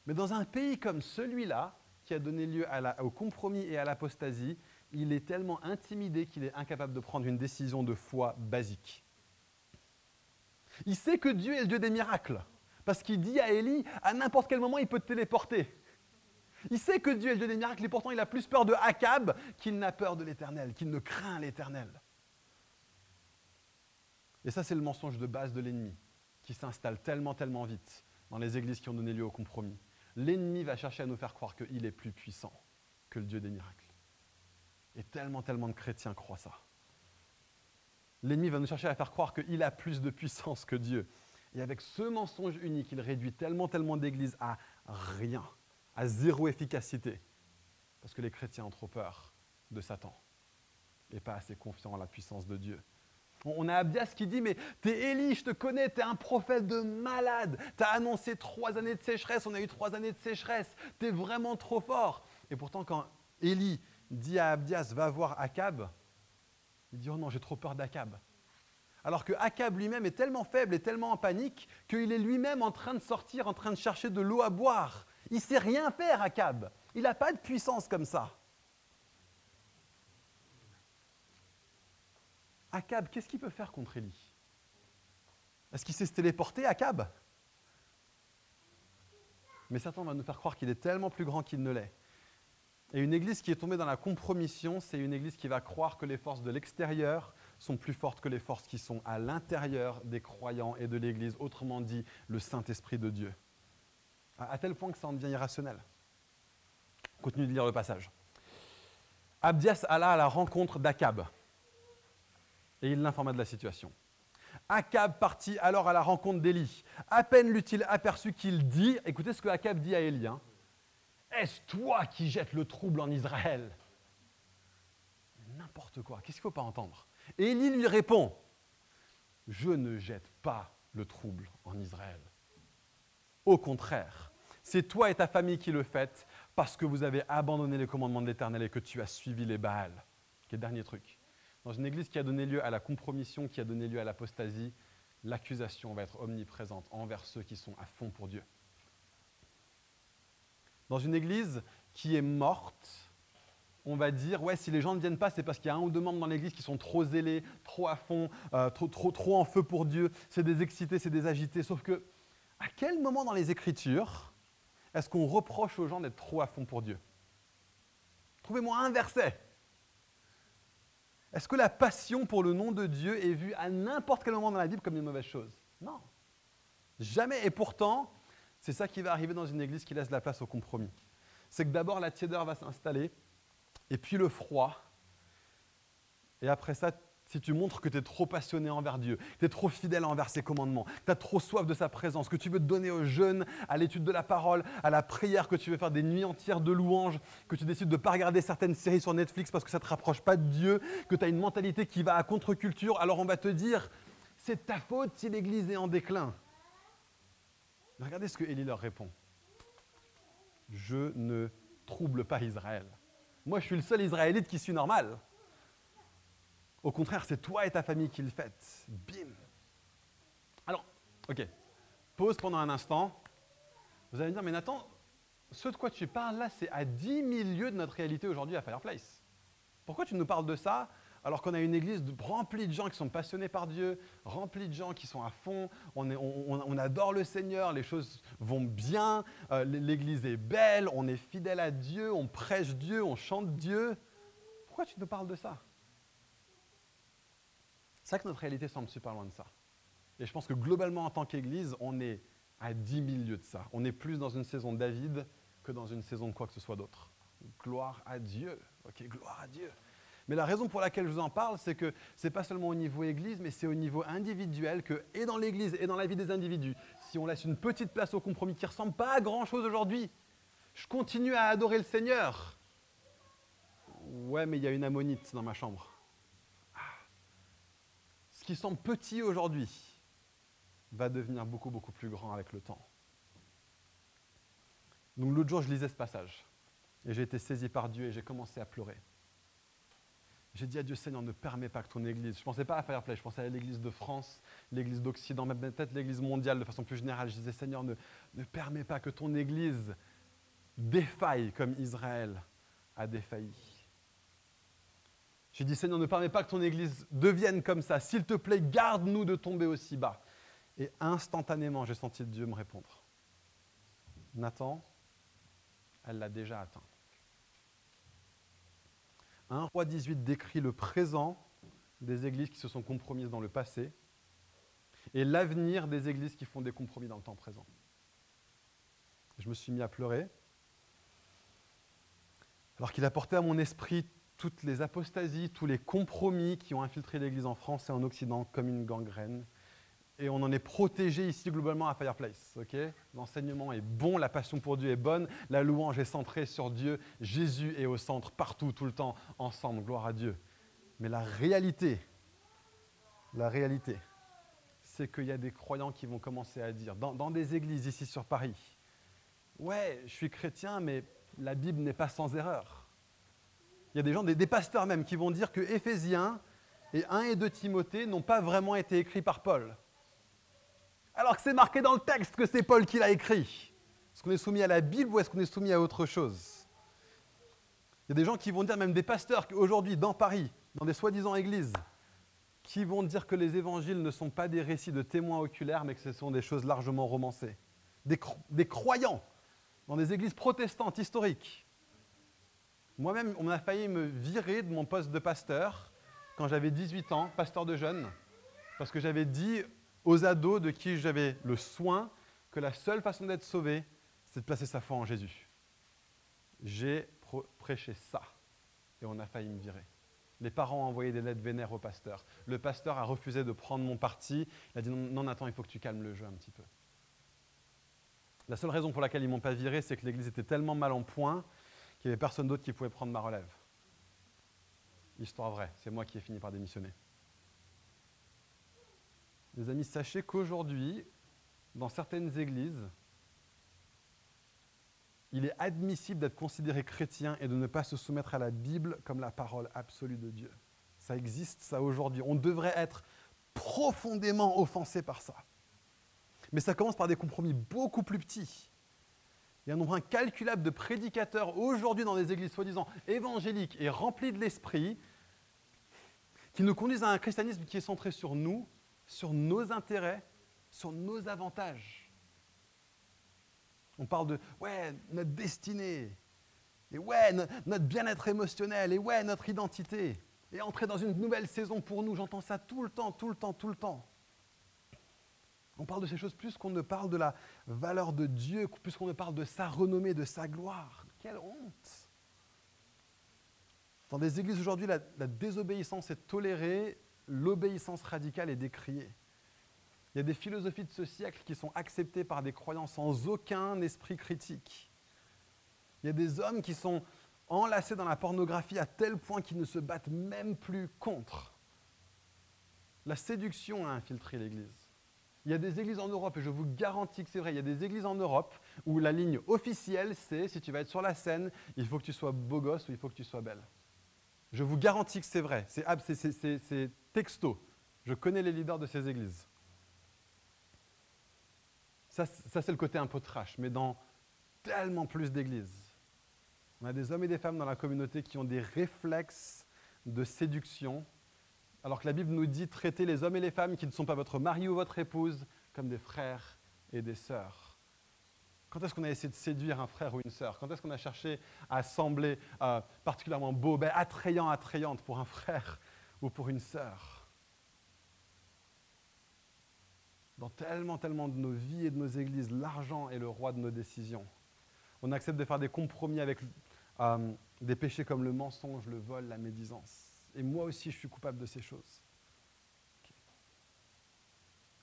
[SPEAKER 2] Mais dans un pays comme celui-là, qui a donné lieu au compromis et à l'apostasie, il est tellement intimidé qu'il est incapable de prendre une décision de foi basique. Il sait que Dieu est le Dieu des miracles, parce qu'il dit à Élie, à n'importe quel moment, il peut te téléporter. Il sait que Dieu est le Dieu des miracles, et pourtant il a plus peur de Akab qu'il n'a peur de l'Éternel, qu'il ne craint l'Éternel. Et ça, c'est le mensonge de base de l'ennemi, qui s'installe tellement, tellement vite dans les églises qui ont donné lieu au compromis. L'ennemi va chercher à nous faire croire qu'il est plus puissant que le Dieu des miracles. Et tellement, tellement de chrétiens croient ça. L'ennemi va nous chercher à faire croire qu'il a plus de puissance que Dieu. Et avec ce mensonge unique, il réduit tellement, tellement d'églises à rien, à zéro efficacité. Parce que les chrétiens ont trop peur de Satan et pas assez confiants en la puissance de Dieu. On a Abdias qui dit, mais t'es Élie, je te connais, t'es un prophète de malade. T'as annoncé trois années de sécheresse, on a eu trois années de sécheresse. T'es vraiment trop fort. Et pourtant, quand Élie dit à Abdias, va voir Akab, il dit, oh non, j'ai trop peur d'Akab. Alors que Akab lui-même est tellement faible et tellement en panique qu'il est lui-même en train de sortir, en train de chercher de l'eau à boire. Il ne sait rien faire, Akab. Il n'a pas de puissance comme ça. Akab, qu'est-ce qu'il peut faire contre Élie? Est-ce qu'il sait se téléporter, Akab? Mais Satan va nous faire croire qu'il est tellement plus grand qu'il ne l'est. Et une église qui est tombée dans la compromission, c'est une église qui va croire que les forces de l'extérieur sont plus fortes que les forces qui sont à l'intérieur des croyants et de l'église, autrement dit, le Saint-Esprit de Dieu. À tel point que ça en devient irrationnel. Continue de lire le passage. Abdias alla à la rencontre d'Akab et il l'informa de la situation. Akab partit alors à la rencontre d'Élie. À peine l'eut-il aperçu qu'il dit, écoutez ce que Akab dit à Élie, hein. Est-ce toi qui jettes le trouble en Israël? N'importe quoi, qu'est-ce qu'il ne faut pas entendre? Élie lui répond, je ne jette pas le trouble en Israël. Au contraire, c'est toi et ta famille qui le faites parce que vous avez abandonné les commandements de l'Éternel et que tu as suivi les Baals. Quel dernier truc dans une église qui a donné lieu à la compromission, qui a donné lieu à l'apostasie, l'accusation va être omniprésente envers ceux qui sont à fond pour Dieu. Dans une église qui est morte, on va dire, ouais, si les gens ne viennent pas, c'est parce qu'il y a un ou deux membres dans l'église qui sont trop zélés, trop à fond, euh, trop, trop, trop en feu pour Dieu. C'est des excités, c'est des agités. Sauf que, à quel moment dans les Écritures est-ce qu'on reproche aux gens d'être trop à fond pour Dieu? Trouvez-moi un verset est-ce que la passion pour le nom de Dieu est vue à n'importe quel moment dans la Bible comme une mauvaise chose? Non. Jamais. Et pourtant, c'est ça qui va arriver dans une église qui laisse la place au compromis. C'est que d'abord la tiédeur va s'installer, et puis le froid, et après ça, si tu montres que tu es trop passionné envers Dieu, que tu es trop fidèle envers ses commandements, que tu as trop soif de sa présence, que tu veux te donner au jeûne, à l'étude de la parole, à la prière, que tu veux faire des nuits entières de louanges, que tu décides de ne pas regarder certaines séries sur Netflix parce que ça ne te rapproche pas de Dieu, que tu as une mentalité qui va à contre-culture, alors on va te dire, c'est ta faute si l'Église est en déclin. Regardez ce que Élie leur répond. Je ne trouble pas Israël. Moi, je suis le seul Israélite qui suis normal. Au contraire, c'est toi et ta famille qui le faites. Bim. Alors, ok. Pause pendant un instant. Vous allez me dire, mais Nathan, ce de quoi tu parles là, c'est à 10 000 lieues de notre réalité aujourd'hui à Fireplace. Pourquoi tu nous parles de ça alors qu'on a une église remplie de gens qui sont passionnés par Dieu, remplie de gens qui sont à fond, on, adore le Seigneur, les choses vont bien, euh, l'église est belle, on est fidèle à Dieu, on prêche Dieu, on chante Dieu. Pourquoi tu nous parles de ça? C'est ça que notre réalité semble super loin de ça. Et je pense que globalement, en tant qu'Église, on est à 10 000 lieues de ça. On est plus dans une saison David que dans une saison de quoi que ce soit d'autre. Gloire à Dieu. Ok, gloire à Dieu. Mais la raison pour laquelle je vous en parle, c'est que ce n'est pas seulement au niveau Église, mais c'est au niveau individuel que, et dans l'Église et dans la vie des individus, si on laisse une petite place au compromis qui ne ressemble pas à grand-chose aujourd'hui, je continue à adorer le Seigneur. Ouais, mais il y a une ammonite dans ma chambre. Ah. Ce qui semble petit aujourd'hui va devenir beaucoup, beaucoup plus grand avec le temps. Donc l'autre jour, je lisais ce passage et j'ai été saisi par Dieu et j'ai commencé à pleurer. J'ai dit à Dieu, Seigneur, ne permets pas que ton Église, je ne pensais pas à Fireplay, je pensais à l'Église de France, l'Église d'Occident, même peut-être l'Église mondiale de façon plus générale. Je disais, Seigneur, ne, ne permets pas que ton Église défaille comme Israël a défailli. J'ai dit, Seigneur, ne permets pas que ton Église devienne comme ça. S'il te plaît, garde-nous de tomber aussi bas. Et instantanément, j'ai senti Dieu me répondre. Nathan, elle l'a déjà atteint. 1 roi 18 décrit le présent des églises qui se sont compromises dans le passé et l'avenir des églises qui font des compromis dans le temps présent. Je me suis mis à pleurer, alors qu'il a porté à mon esprit toutes les apostasies, tous les compromis qui ont infiltré l'Église en France et en Occident comme une gangrène, et on en est protégé ici globalement à Fireplace. L'enseignement est bon, la passion pour Dieu est bonne, la louange est centrée sur Dieu, Jésus est au centre partout, tout le temps, ensemble, gloire à Dieu. Mais la réalité, la réalité, c'est qu'il y a des croyants qui vont commencer à dire, dans, des églises ici sur Paris, ouais, je suis chrétien, mais la Bible n'est pas sans erreur. Il y a des gens, des, des pasteurs même, qui vont dire que Éphésiens et 1 et 2 Timothée n'ont pas vraiment été écrits par Paul alors que c'est marqué dans le texte que c'est Paul qui l'a écrit Est-ce qu'on est soumis à la Bible ou est-ce qu'on est soumis à autre chose? Il y a des gens qui vont dire, même des pasteurs aujourd'hui dans Paris, dans des soi-disant églises, qui vont dire que les évangiles ne sont pas des récits de témoins oculaires, mais que ce sont des choses largement romancées. Des, croyants dans des églises protestantes historiques. Moi-même, on a failli me virer de mon poste de pasteur quand j'avais 18 ans, pasteur de jeunes, parce que j'avais dit aux ados de qui j'avais le soin que la seule façon d'être sauvé, c'est de placer sa foi en Jésus. J'ai prêché ça et on a failli me virer. Les parents ont envoyé des lettres vénères au pasteur. Le pasteur a refusé de prendre mon parti. Il a dit non, Nathan, il faut que tu calmes le jeu un petit peu. La seule raison pour laquelle ils m'ont pas viré, c'est que l'église était tellement mal en point qu'il n'y avait personne d'autre qui pouvait prendre ma relève. Histoire vraie, c'est moi qui ai fini par démissionner. Les amis, sachez qu'aujourd'hui, dans certaines églises, il est admissible d'être considéré chrétien et de ne pas se soumettre à la Bible comme la parole absolue de Dieu. Ça existe, ça aujourd'hui. On devrait être profondément offensé par ça. Mais ça commence par des compromis beaucoup plus petits. Il y a un nombre incalculable de prédicateurs aujourd'hui dans des églises soi-disant évangéliques et remplies de l'esprit qui nous conduisent à un christianisme qui est centré sur nous sur nos intérêts, sur nos avantages. On parle de, ouais, notre destinée, et ouais, notre bien-être émotionnel, et ouais, notre identité, et entrer dans une nouvelle saison pour nous. J'entends ça tout le temps, tout le temps, tout le temps. On parle de ces choses plus qu'on ne parle de la valeur de Dieu, plus qu'on ne parle de sa renommée, de sa gloire. Quelle honte Dans des églises aujourd'hui, la, la désobéissance est tolérée l'obéissance radicale est décriée. Il y a des philosophies de ce siècle qui sont acceptées par des croyants sans aucun esprit critique. Il y a des hommes qui sont enlacés dans la pornographie à tel point qu'ils ne se battent même plus contre. La séduction a infiltré l'Église. Il y a des églises en Europe, et je vous garantis que c'est vrai, il y a des églises en Europe où la ligne officielle, c'est si tu vas être sur la scène, il faut que tu sois beau gosse ou il faut que tu sois belle. Je vous garantis que c'est vrai. C'est texto. Je connais les leaders de ces églises. Ça, c'est le côté un peu trash, mais dans tellement plus d'églises. On a des hommes et des femmes dans la communauté qui ont des réflexes de séduction, alors que la Bible nous dit traiter les hommes et les femmes qui ne sont pas votre mari ou votre épouse comme des frères et des sœurs. Quand est-ce qu'on a essayé de séduire un frère ou une sœur? Quand est-ce qu'on a cherché à sembler euh, particulièrement beau, ben, attrayant, attrayante pour un frère ou pour une sœur? Dans tellement, tellement de nos vies et de nos églises, l'argent est le roi de nos décisions. On accepte de faire des compromis avec euh, des péchés comme le mensonge, le vol, la médisance. Et moi aussi, je suis coupable de ces choses.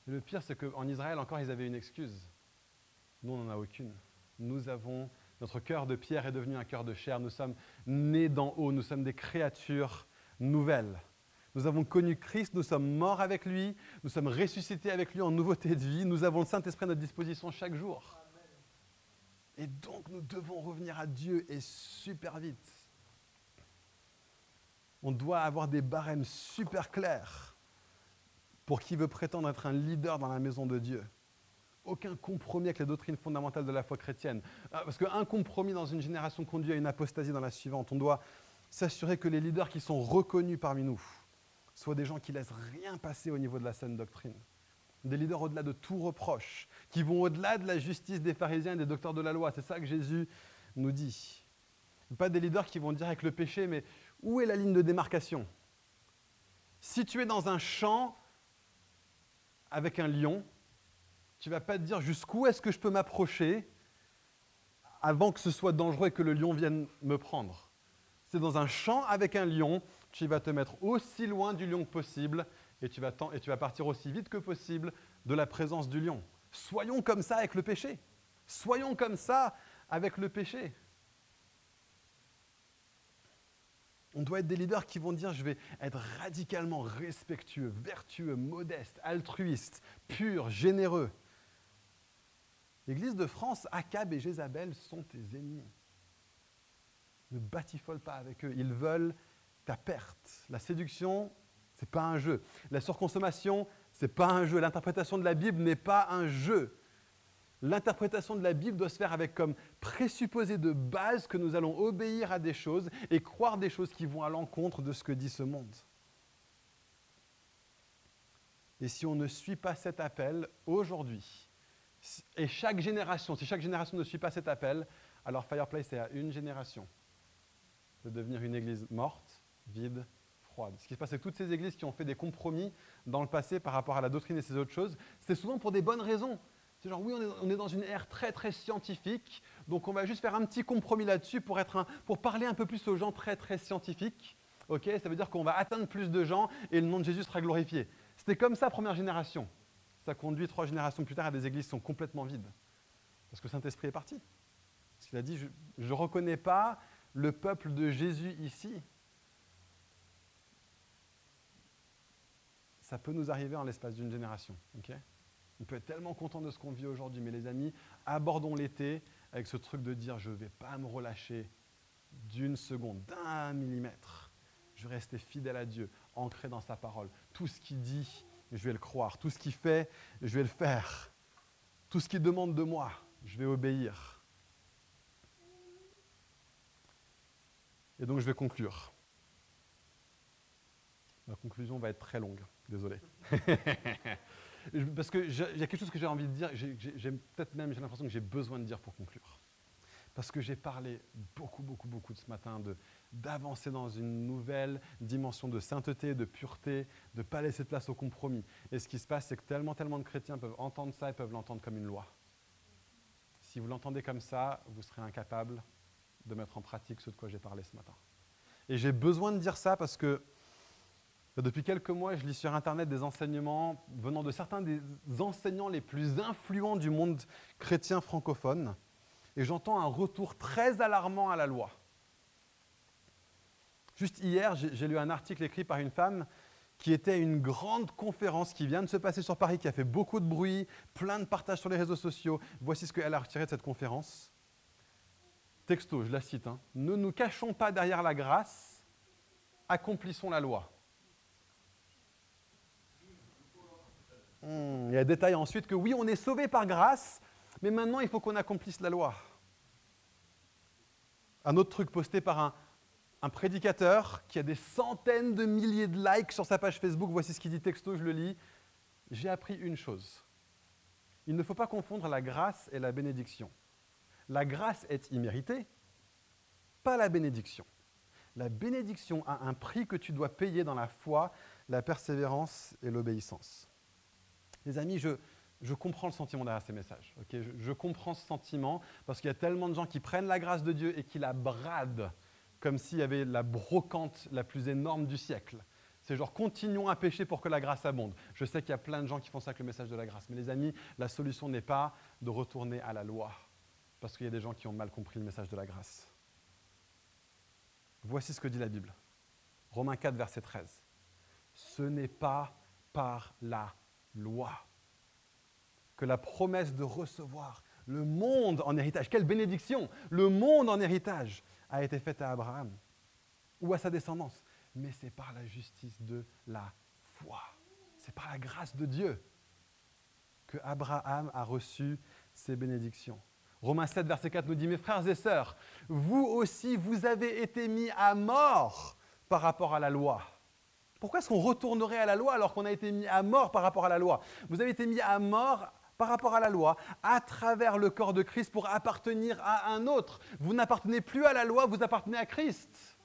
[SPEAKER 2] le pire, c'est qu'en Israël, encore, ils avaient une excuse. Nous, on n'en a aucune. Nous avons, notre cœur de pierre est devenu un cœur de chair. Nous sommes nés d'en haut. Nous sommes des créatures nouvelles. Nous avons connu Christ, nous sommes morts avec lui, nous sommes ressuscités avec lui en nouveauté de vie, nous avons le Saint-Esprit à notre disposition chaque jour. Et donc nous devons revenir à Dieu et super vite. On doit avoir des barèmes super clairs pour qui veut prétendre être un leader dans la maison de Dieu. Aucun compromis avec les doctrines fondamentales de la foi chrétienne. Ah, parce qu'un compromis dans une génération conduit à une apostasie dans la suivante. On doit s'assurer que les leaders qui sont reconnus parmi nous, soit des gens qui laissent rien passer au niveau de la saine doctrine. Des leaders au-delà de tout reproche, qui vont au-delà de la justice des pharisiens et des docteurs de la loi. C'est ça que Jésus nous dit. Pas des leaders qui vont dire avec le péché, mais où est la ligne de démarcation? Si tu es dans un champ avec un lion, tu ne vas pas te dire jusqu'où est-ce que je peux m'approcher avant que ce soit dangereux et que le lion vienne me prendre. C'est dans un champ avec un lion, tu vas te mettre aussi loin du lion que possible et tu, vas et tu vas partir aussi vite que possible de la présence du lion. Soyons comme ça avec le péché. Soyons comme ça avec le péché. On doit être des leaders qui vont dire je vais être radicalement respectueux, vertueux, modeste, altruiste, pur, généreux. L'Église de France, Akab et Jézabel sont tes ennemis. Ne batifole pas avec eux. Ils veulent ta perte. La séduction, ce n'est pas un jeu. La surconsommation, ce n'est pas un jeu. L'interprétation de la Bible n'est pas un jeu. L'interprétation de la Bible doit se faire avec comme présupposé de base que nous allons obéir à des choses et croire des choses qui vont à l'encontre de ce que dit ce monde. Et si on ne suit pas cet appel aujourd'hui, et chaque génération, si chaque génération ne suit pas cet appel, alors Fireplace est à une génération de devenir une église morte, vide, froide. Ce qui se passe avec toutes ces églises qui ont fait des compromis dans le passé par rapport à la doctrine et ces autres choses, c'est souvent pour des bonnes raisons. C'est genre, oui, on est, dans une ère très, très scientifique, donc on va juste faire un petit compromis là-dessus pour, pour parler un peu plus aux gens très, très scientifiques. Ok, ça veut dire qu'on va atteindre plus de gens et le nom de Jésus sera glorifié. C'était comme ça, première génération. Ça conduit trois générations plus tard à des églises qui sont complètement vides. Parce que le Saint-Esprit est parti. Parce qu'il a dit, je ne reconnais pas le peuple de Jésus ici. Ça peut nous arriver en l'espace d'une génération. on peut être tellement content de ce qu'on vit aujourd'hui, mais les amis, abordons l'été avec ce truc de dire je ne vais pas me relâcher d'une seconde, d'un millimètre. Je vais rester fidèle à Dieu, ancré dans sa parole. Tout ce qu'il dit, je vais le croire. Tout ce qu'il fait, je vais le faire. Tout ce qu'il demande de moi, je vais obéir. Et donc je vais conclure. Ma conclusion va être très longue, désolé. <laughs> Parce qu'il y a quelque chose que j'ai envie de dire, j'ai peut-être même j'ai l'impression que j'ai besoin de dire pour conclure. Parce que j'ai parlé beaucoup, beaucoup, beaucoup ce matin d'avancer dans une nouvelle dimension de sainteté, de pureté, de ne pas laisser de place au compromis. Et ce qui se passe, c'est que tellement, tellement de chrétiens peuvent entendre ça et peuvent l'entendre comme une loi. Si vous l'entendez comme ça, vous serez incapable de mettre en pratique ce de quoi j'ai parlé ce matin. Et j'ai besoin de dire ça parce que depuis quelques mois, je lis sur Internet des enseignements venant de certains des enseignants les plus influents du monde chrétien francophone et j'entends un retour très alarmant à la loi. Juste hier, j'ai lu un article écrit par une femme qui était une grande conférence qui vient de se passer sur Paris, qui a fait beaucoup de bruit, plein de partages sur les réseaux sociaux. Voici ce qu'elle a retiré de cette conférence. Texto, je la cite. Hein. Ne nous cachons pas derrière la grâce, accomplissons la loi. Hmm, il y a détail ensuite que oui, on est sauvé par grâce, mais maintenant, il faut qu'on accomplisse la loi. Un autre truc posté par un, prédicateur qui a des centaines de milliers de likes sur sa page Facebook. Voici ce qu'il dit texto, je le lis. J'ai appris une chose. Il ne faut pas confondre la grâce et la bénédiction. La grâce est imméritée, pas la bénédiction. La bénédiction a un prix que tu dois payer dans la foi, la persévérance et l'obéissance. Les amis, je, je comprends le sentiment derrière ces messages. je, comprends ce sentiment parce qu'il y a tellement de gens qui prennent la grâce de Dieu et qui la bradent comme s'il y avait la brocante la plus énorme du siècle. C'est genre continuons à pécher pour que la grâce abonde. Je sais qu'il y a plein de gens qui font ça avec le message de la grâce. Mais les amis, la solution n'est pas de retourner à la loi. Parce qu'il y a des gens qui ont mal compris le message de la grâce. Voici ce que dit la Bible. Romains 4, verset 13. Ce n'est pas par la loi que la promesse de recevoir le monde en héritage, quelle bénédiction, le monde en héritage a été faite à Abraham ou à sa descendance. Mais c'est par la justice de la foi. C'est par la grâce de Dieu que Abraham a reçu ces bénédictions. Romains 7, verset 4 nous dit, mes frères et sœurs, vous aussi, vous avez été mis à mort par rapport à la loi. Pourquoi est-ce qu'on retournerait à la loi alors qu'on a été mis à mort par rapport à la loi? Vous avez été mis à mort par rapport à la loi à travers le corps de Christ pour appartenir à un autre. Vous n'appartenez plus à la loi, vous appartenez à Christ.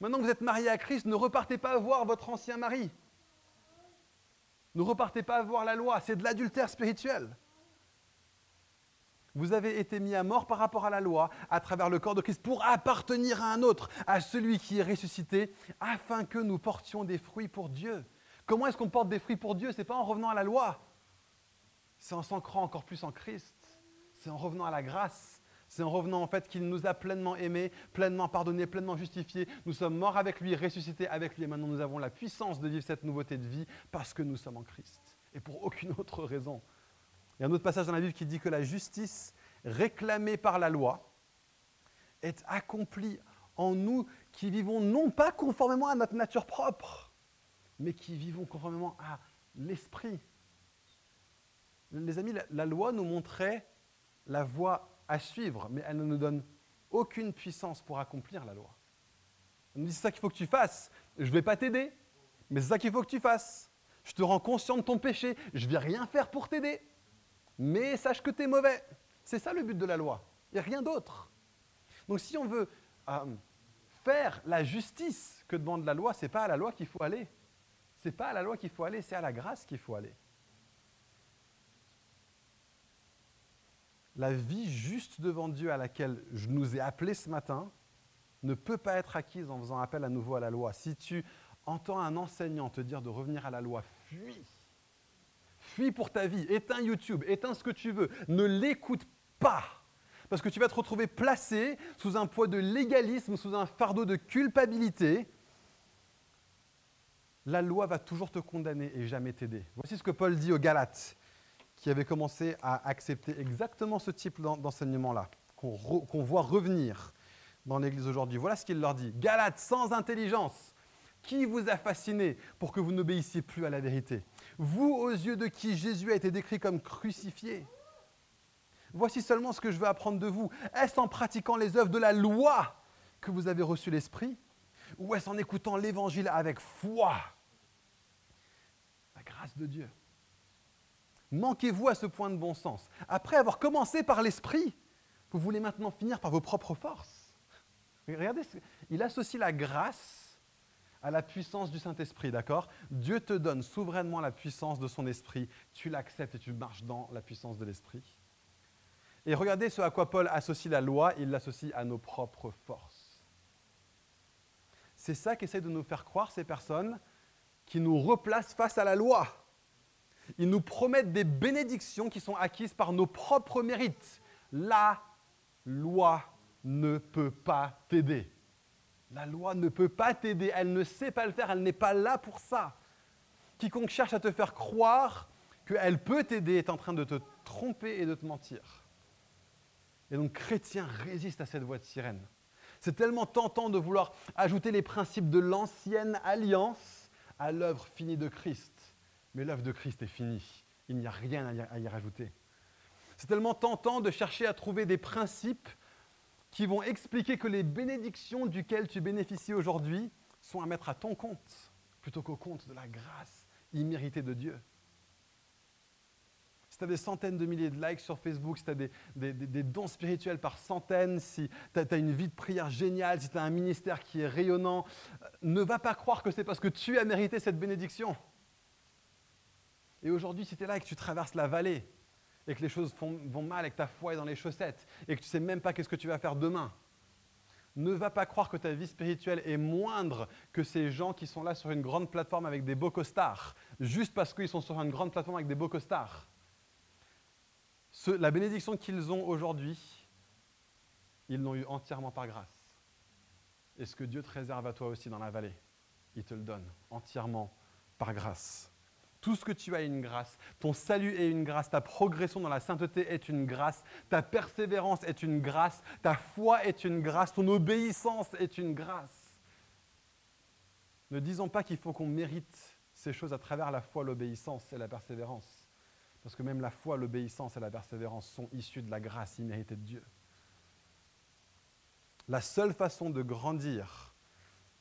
[SPEAKER 2] Maintenant que vous êtes marié à Christ, ne repartez pas voir votre ancien mari. Ne repartez pas voir la loi, c'est de l'adultère spirituel. Vous avez été mis à mort par rapport à la loi, à travers le corps de Christ, pour appartenir à un autre, à celui qui est ressuscité, afin que nous portions des fruits pour Dieu. Comment est-ce qu'on porte des fruits pour Dieu? Ce n'est pas en revenant à la loi. C'est en s'ancrant encore plus en Christ. C'est en revenant à la grâce. C'est en revenant en fait qu'il nous a pleinement aimés, pleinement pardonnés, pleinement justifiés. Nous sommes morts avec lui, ressuscités avec lui. Et maintenant nous avons la puissance de vivre cette nouveauté de vie parce que nous sommes en Christ. Et pour aucune <laughs> autre raison. Il y a un autre passage dans la Bible qui dit que la justice réclamée par la loi est accomplie en nous qui vivons non pas conformément à notre nature propre, mais qui vivons conformément à l'esprit. Les amis, la, loi nous montrait la voie à suivre, mais elle ne nous donne aucune puissance pour accomplir la loi. Elle nous dit c'est ça qu'il faut que tu fasses. Je ne vais pas t'aider, mais c'est ça qu'il faut que tu fasses. Je te rends conscient de ton péché. Je ne vais rien faire pour t'aider mais sache que tu es mauvais. C'est ça le but de la loi. Il n'y a rien d'autre. Donc si on veut euh, faire la justice que demande la loi, ce n'est pas à la loi qu'il faut aller. Ce n'est pas à la loi qu'il faut aller, c'est à la grâce qu'il faut aller. La vie juste devant Dieu à laquelle je nous ai appelés ce matin ne peut pas être acquise en faisant appel à nouveau à la loi. Si tu entends un enseignant te dire de revenir à la loi, fuis fuis pour ta vie, éteins YouTube, éteins ce que tu veux, ne l'écoute pas. Parce que tu vas te retrouver placé sous un poids de légalisme, sous un fardeau de culpabilité. La loi va toujours te condamner et jamais t'aider. Voici ce que Paul dit aux Galates, qui avaient commencé à accepter exactement ce type d'enseignement-là, qu'on voit revenir dans l'Église aujourd'hui. Voilà ce qu'il leur dit. Galates sans intelligence, qui vous a fasciné pour que vous n'obéissiez plus à la vérité? Vous aux yeux de qui Jésus a été décrit comme crucifié? Voici seulement ce que je veux apprendre de vous. Est-ce en pratiquant les œuvres de la loi que vous avez reçu l'Esprit? Ou est-ce en écoutant l'Évangile avec foi? De Dieu. Manquez-vous à ce point de bon sens Après avoir commencé par l'Esprit, vous voulez maintenant finir par vos propres forces Regardez, il associe la grâce à la puissance du Saint-Esprit, d'accord? Dieu te donne souverainement la puissance de son esprit, tu l'acceptes et tu marches dans la puissance de l'esprit. Et regardez ce à quoi Paul associe la loi, il l'associe à nos propres forces. C'est ça qu'essaient de nous faire croire ces personnes qui nous replacent face à la loi. Ils nous promettent des bénédictions qui sont acquises par nos propres mérites. La loi ne peut pas t'aider. La loi ne peut pas t'aider, elle ne sait pas le faire, elle n'est pas là pour ça. Quiconque cherche à te faire croire qu'elle peut t'aider est en train de te tromper et de te mentir. Et donc, chrétien résiste à cette voix de sirène. C'est tellement tentant de vouloir ajouter les principes de l'ancienne alliance à l'œuvre finie de Christ. Mais l'œuvre de Christ est finie. Il n'y a rien à y rajouter. C'est tellement tentant de chercher à trouver des principes qui vont expliquer que les bénédictions duquel tu bénéficies aujourd'hui sont à mettre à ton compte plutôt qu'au compte de la grâce imméritée de Dieu. Si tu as des centaines de milliers de likes sur Facebook, si tu as des, dons spirituels par centaines, si tu as, une vie de prière géniale, si tu as un ministère qui est rayonnant, euh, ne va pas croire que c'est parce que tu as mérité cette bénédiction. Et aujourd'hui, si tu es là et que tu traverses la vallée, et que les choses vont mal et que ta foi est dans les chaussettes et que tu ne sais même pas qu'est-ce que tu vas faire demain, Ne va pas croire que ta vie spirituelle est moindre que ces gens qui sont là sur une grande plateforme avec des beaux costards, juste parce qu'ils sont sur une grande plateforme avec des beaux costards. La bénédiction qu'ils ont aujourd'hui, ils l'ont eu entièrement par grâce. Et ce que Dieu te réserve à toi aussi dans la vallée, il te le donne entièrement par grâce. Tout ce que tu as est une grâce. Ton salut est une grâce. Ta progression dans la sainteté est une grâce. Ta persévérance est une grâce. Ta foi est une grâce. Ton obéissance est une grâce. Ne disons pas qu'il faut qu'on mérite ces choses à travers la foi, l'obéissance et la persévérance. Parce que même la foi, l'obéissance et la persévérance sont issues de la grâce imméritée de Dieu. La seule façon de grandir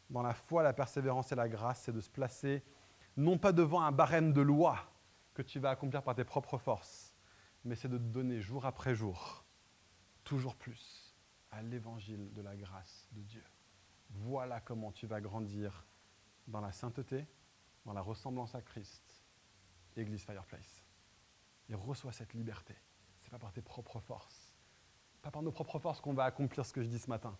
[SPEAKER 2] dans la foi, la persévérance et la grâce, c'est de se placer non pas devant un barème de loi que tu vas accomplir par tes propres forces, mais c'est de te donner jour après jour, toujours plus, à l'évangile de la grâce de Dieu. Voilà comment tu vas grandir dans la sainteté, dans la ressemblance à Christ, Église Fireplace. Et reçois cette liberté. Ce n'est pas par tes propres forces, pas par nos propres forces qu'on va accomplir ce que je dis ce matin,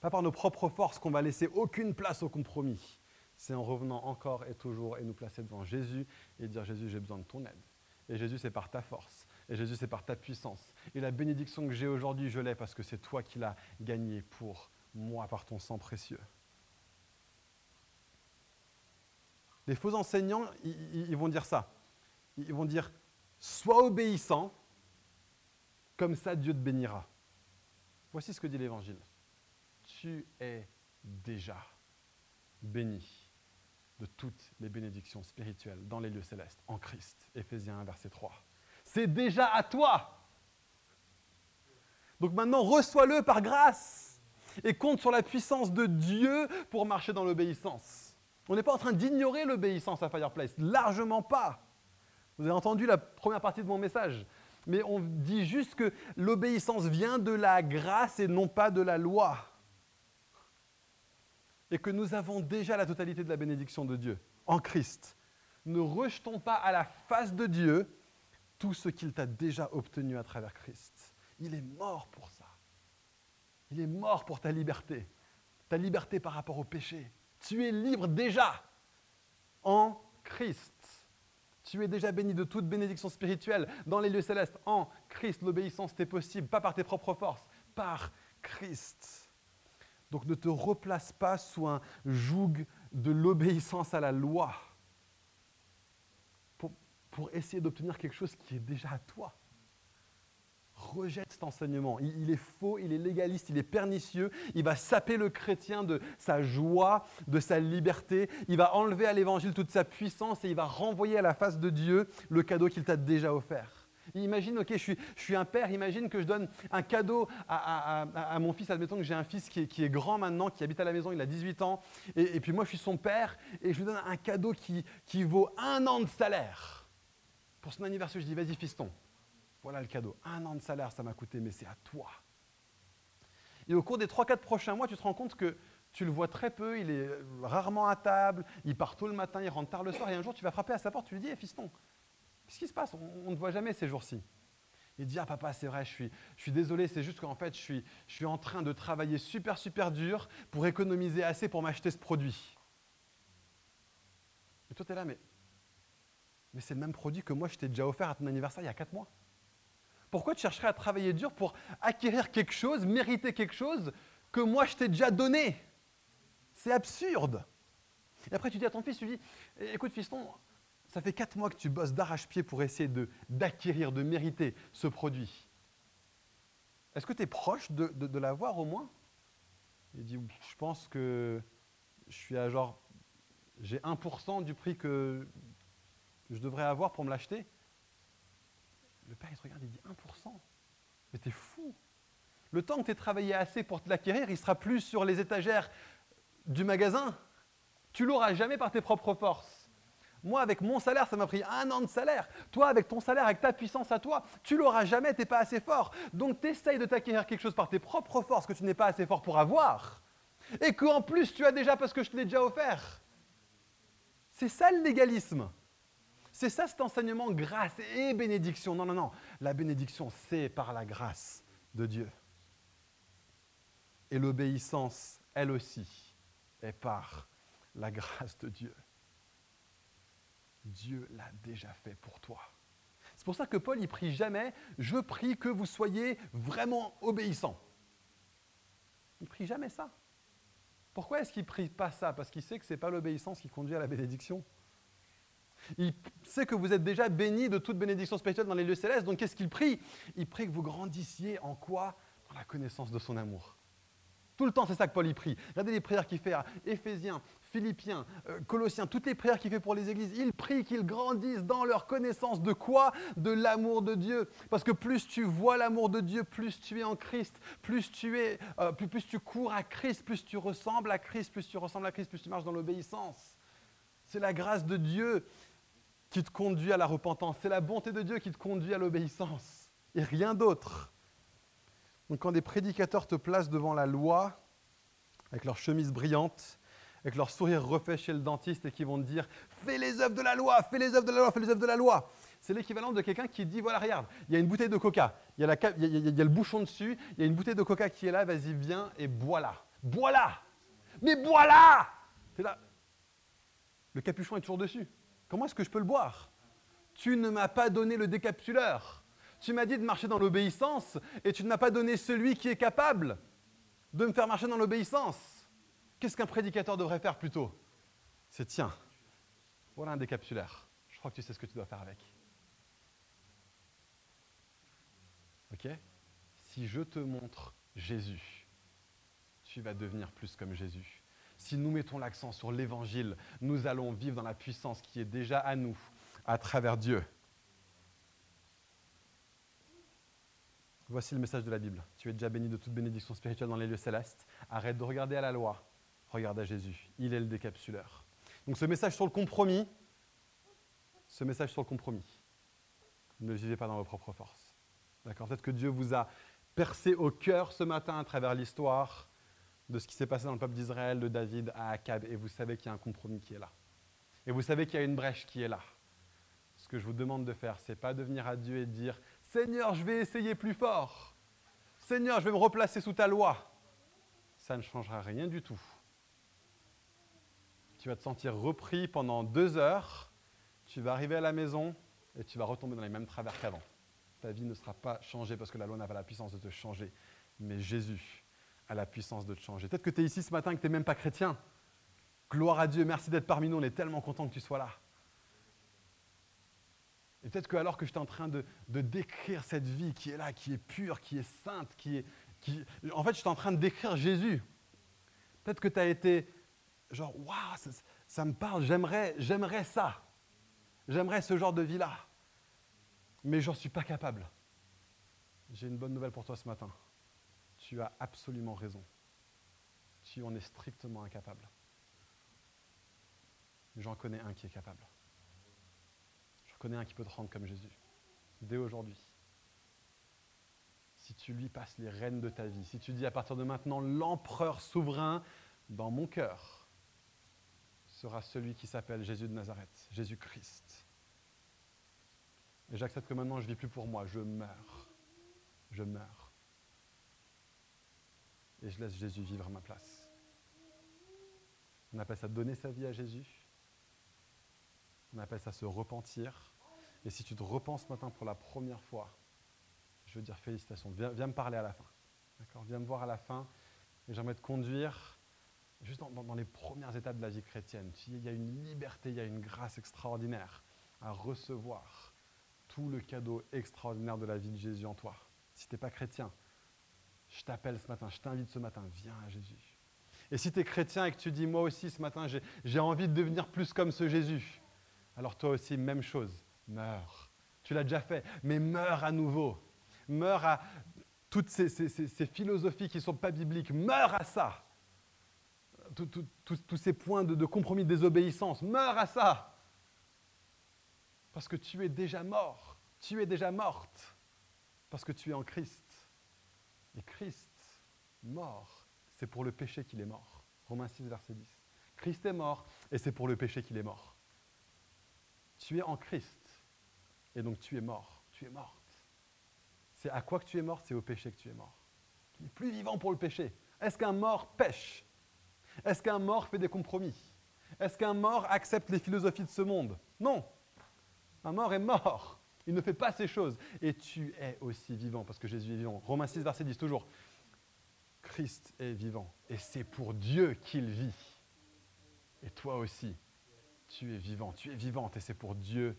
[SPEAKER 2] pas par nos propres forces qu'on va laisser aucune place au compromis, c'est en revenant encore et toujours et nous placer devant Jésus et dire Jésus, j'ai besoin de ton aide. Et Jésus, c'est par ta force. Et Jésus, c'est par ta puissance. Et la bénédiction que j'ai aujourd'hui, je l'ai parce que c'est toi qui l'as gagnée pour moi par ton sang précieux. Les faux enseignants, ils, ils vont dire ça. Ils vont dire, sois obéissant, comme ça Dieu te bénira. Voici ce que dit l'Évangile. Tu es déjà béni de toutes les bénédictions spirituelles dans les lieux célestes en Christ. Éphésiens 1, verset 3. C'est déjà à toi. Donc maintenant, reçois-le par grâce et compte sur la puissance de Dieu pour marcher dans l'obéissance. On n'est pas en train d'ignorer l'obéissance à Fireplace, largement pas. Vous avez entendu la première partie de mon message. Mais on dit juste que l'obéissance vient de la grâce et non pas de la loi et que nous avons déjà la totalité de la bénédiction de Dieu en Christ. Ne rejetons pas à la face de Dieu tout ce qu'il t'a déjà obtenu à travers Christ. Il est mort pour ça. Il est mort pour ta liberté, ta liberté par rapport au péché. Tu es libre déjà en Christ. Tu es déjà béni de toute bénédiction spirituelle dans les lieux célestes. En Christ, l'obéissance t'est possible, pas par tes propres forces, par Christ. Donc ne te replace pas sous un joug de l'obéissance à la loi pour, essayer d'obtenir quelque chose qui est déjà à toi. Rejette cet enseignement. Il, est faux, il est légaliste, il est pernicieux. Il va saper le chrétien de sa joie, de sa liberté. Il va enlever à l'évangile toute sa puissance et il va renvoyer à la face de Dieu le cadeau qu'il t'a déjà offert. Imagine, ok, je suis, un père, imagine que je donne un cadeau à, mon fils, admettons que j'ai un fils qui est, grand maintenant, qui habite à la maison, il a 18 ans, et, puis moi je suis son père, et je lui donne un cadeau qui, vaut un an de salaire. Pour son anniversaire, je dis, vas-y fiston, voilà le cadeau. Un an de salaire, ça m'a coûté, mais c'est à toi. Et au cours des 3-4 prochains mois, tu te rends compte que tu le vois très peu, il est rarement à table, il part tôt le matin, il rentre tard le soir, et un jour tu vas frapper à sa porte, tu lui dis, hey, fiston, Qu'est-ce qui se passe? On, ne voit jamais ces jours-ci. Il dit, ah papa, c'est vrai, je suis, désolé, c'est juste qu'en fait, je suis, je suis en train de travailler super, super dur pour économiser assez pour m'acheter ce produit. Et toi, tu es là, mais, mais c'est le même produit que moi, je t'ai déjà offert à ton anniversaire il y a quatre mois. Pourquoi tu chercherais à travailler dur pour acquérir quelque chose, mériter quelque chose que moi, je t'ai déjà donné? C'est absurde. Et après, tu dis à ton fils, tu dis, écoute, fiston, ça fait quatre mois que tu bosses d'arrache-pied pour essayer d'acquérir, de, mériter ce produit. Est-ce que tu es proche de, l'avoir au moins? Il dit, je pense que je suis à genre, j'ai 1% du prix que je devrais avoir pour me l'acheter. Le père, il te regarde, il dit 1%. Mais t'es fou. Le temps que tu travaillé assez pour te l'acquérir, il sera plus sur les étagères du magasin. Tu l'auras jamais par tes propres forces. Moi, avec mon salaire, ça m'a pris un an de salaire. Toi, avec ton salaire, avec ta puissance à toi, tu l'auras jamais, tu n'es pas assez fort. Donc, tu essayes de t'acquérir quelque chose par tes propres forces que tu n'es pas assez fort pour avoir. Et qu'en plus, tu as déjà parce que je te l'ai déjà offert. C'est ça le légalisme. C'est ça cet enseignement grâce et bénédiction. Non, non, non. La bénédiction, c'est par la grâce de Dieu. Et l'obéissance, elle aussi, est par la grâce de Dieu. Dieu l'a déjà fait pour toi. C'est pour ça que Paul, il prie jamais, je prie que vous soyez vraiment obéissants. Il prie jamais ça. Pourquoi est-ce qu'il prie pas ça? Parce qu'il sait que ce n'est pas l'obéissance qui conduit à la bénédiction. Il sait que vous êtes déjà bénis de toute bénédiction spirituelle dans les lieux célestes. Donc qu'est-ce qu'il prie? Il prie que vous grandissiez en quoi? Dans la connaissance de son amour. Tout le temps, c'est ça que Paul y prie. Regardez les prières qu'il fait à Éphésiens, Philippiens, euh, Colossiens, toutes les prières qu'il fait pour les églises. Il prie qu'ils grandissent dans leur connaissance de quoi? De l'amour de Dieu. Parce que plus tu vois l'amour de Dieu, plus tu es en Christ, plus tu, es, euh, plus, plus tu cours à Christ, plus tu ressembles à Christ, plus tu ressembles à Christ, plus tu marches dans l'obéissance. C'est la grâce de Dieu qui te conduit à la repentance. C'est la bonté de Dieu qui te conduit à l'obéissance. Et rien d'autre. Donc quand des prédicateurs te placent devant la loi, avec leur chemise brillante, avec leur sourire refait chez le dentiste et qui vont te dire Fais les œuvres de la loi, fais les œuvres de la loi, fais les œuvres de la loi. C'est l'équivalent de quelqu'un qui dit Voilà, regarde, il y a une bouteille de coca, il y a, le bouchon dessus, il y a une bouteille de coca qui est là, vas-y, viens et bois-la. Bois-la Mais bois-la là. Le capuchon est toujours dessus. Comment est-ce que je peux le boire? Tu ne m'as pas donné le décapsuleur. Tu m'as dit de marcher dans l'obéissance et tu ne m'as pas donné celui qui est capable de me faire marcher dans l'obéissance. Qu'est-ce qu'un prédicateur devrait faire plutôt? C'est tiens, voilà un décapsulaire. Je crois que tu sais ce que tu dois faire avec. Ok? Si je te montre Jésus, tu vas devenir plus comme Jésus. Si nous mettons l'accent sur l'évangile, nous allons vivre dans la puissance qui est déjà à nous, à travers Dieu. Voici le message de la Bible. Tu es déjà béni de toute bénédiction spirituelle dans les lieux célestes. Arrête de regarder à la loi. Regarde à Jésus. Il est le décapsuleur. Donc ce message sur le compromis, ce message sur le compromis, ne vivez pas dans vos propres forces. D'accord? Peut-être que Dieu vous a percé au cœur ce matin à travers l'histoire de ce qui s'est passé dans le peuple d'Israël, de David à Akab, et vous savez qu'il y a un compromis qui est là. Et vous savez qu'il y a une brèche qui est là. Ce que je vous demande de faire, c'est pas de venir à Dieu et de dire Seigneur, je vais essayer plus fort. Seigneur, je vais me replacer sous ta loi. Ça ne changera rien du tout. Tu vas te sentir repris pendant deux heures. Tu vas arriver à la maison et tu vas retomber dans les mêmes travers qu'avant. Ta vie ne sera pas changée parce que la loi n'a pas la puissance de te changer. Mais Jésus a la puissance de te changer. Peut-être que tu es ici ce matin et que tu n'es même pas chrétien. Gloire à Dieu, merci d'être parmi nous. On est tellement content que tu sois là. Et peut-être que alors que j'étais en train de, décrire cette vie qui est là, qui est pure, qui est sainte, qui est... En fait, j'étais en train de décrire Jésus. Peut-être que tu as été genre, waouh, ça, me parle, j'aimerais, j'aimerais ça. J'aimerais ce genre de vie-là. Mais j'en suis pas capable. J'ai une bonne nouvelle pour toi ce matin. Tu as absolument raison. Tu en es strictement incapable. J'en connais un qui est capable connais un qui peut te rendre comme Jésus. Dès aujourd'hui. Si tu lui passes les rênes de ta vie, si tu dis à partir de maintenant, l'empereur souverain dans mon cœur sera celui qui s'appelle Jésus de Nazareth, Jésus-Christ. Et j'accepte que maintenant je ne vis plus pour moi, je meurs. Je meurs. Et je laisse Jésus vivre à ma place. On appelle ça donner sa vie à Jésus. On appelle ça se repentir. Et si tu te repens ce matin pour la première fois, je veux dire félicitations. Viens, me parler à la fin. Viens me voir à la fin. Et j'aimerais te conduire juste dans, les premières étapes de la vie chrétienne. Il y a une liberté, il y a une grâce extraordinaire à recevoir tout le cadeau extraordinaire de la vie de Jésus en toi. Si tu n'es pas chrétien, je t'appelle ce matin, je t'invite ce matin, viens à Jésus. Et si tu es chrétien et que tu dis, moi aussi ce matin, j'ai envie de devenir plus comme ce Jésus, alors toi aussi, même chose, meurs. Tu l'as déjà fait, mais meurs à nouveau. Meurs à toutes ces, philosophies qui ne sont pas bibliques. Meurs à ça. Tous ces points de, compromis, de désobéissance. Meurs à ça. Parce que tu es déjà mort. Tu es déjà morte. Parce que tu es en Christ. Et Christ, mort, c'est pour le péché qu'il est mort. Romains 6, verset 10. Christ est mort et c'est pour le péché qu'il est mort. Tu es en Christ. Et donc tu es mort. Tu es morte. C'est à quoi que tu es morte C'est au péché que tu es mort. Tu n'es plus vivant pour le péché. Est-ce qu'un mort pêche? Est-ce qu'un mort fait des compromis? Est-ce qu'un mort accepte les philosophies de ce monde? Non. Un mort est mort. Il ne fait pas ces choses. Et tu es aussi vivant parce que Jésus est vivant. Romains 6, verset 10, toujours. Christ est vivant. Et c'est pour Dieu qu'il vit. Et toi aussi, tu es vivant. Tu es vivante. Et c'est pour Dieu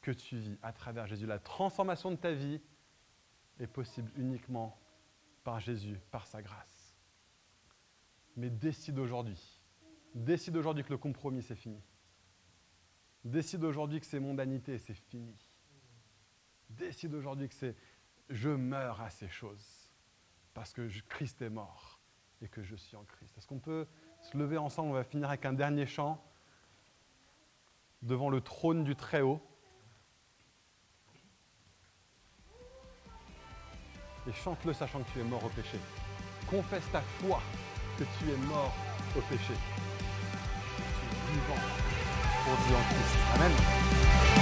[SPEAKER 2] que tu vis à travers Jésus. La transformation de ta vie est possible uniquement par Jésus, par sa grâce. Mais décide aujourd'hui. Décide aujourd'hui que le compromis, c'est fini. Décide aujourd'hui que c'est mondanité, c'est fini. Décide aujourd'hui que c'est je meurs à ces choses parce que Christ est mort et que je suis en Christ. Est-ce qu'on peut se lever ensemble? On va finir avec un dernier chant devant le trône du Très-Haut. Et chante-le sachant que tu es mort au péché. Confesse ta foi que tu es mort au péché. Tu es vivant pour Dieu en Christ. Amen.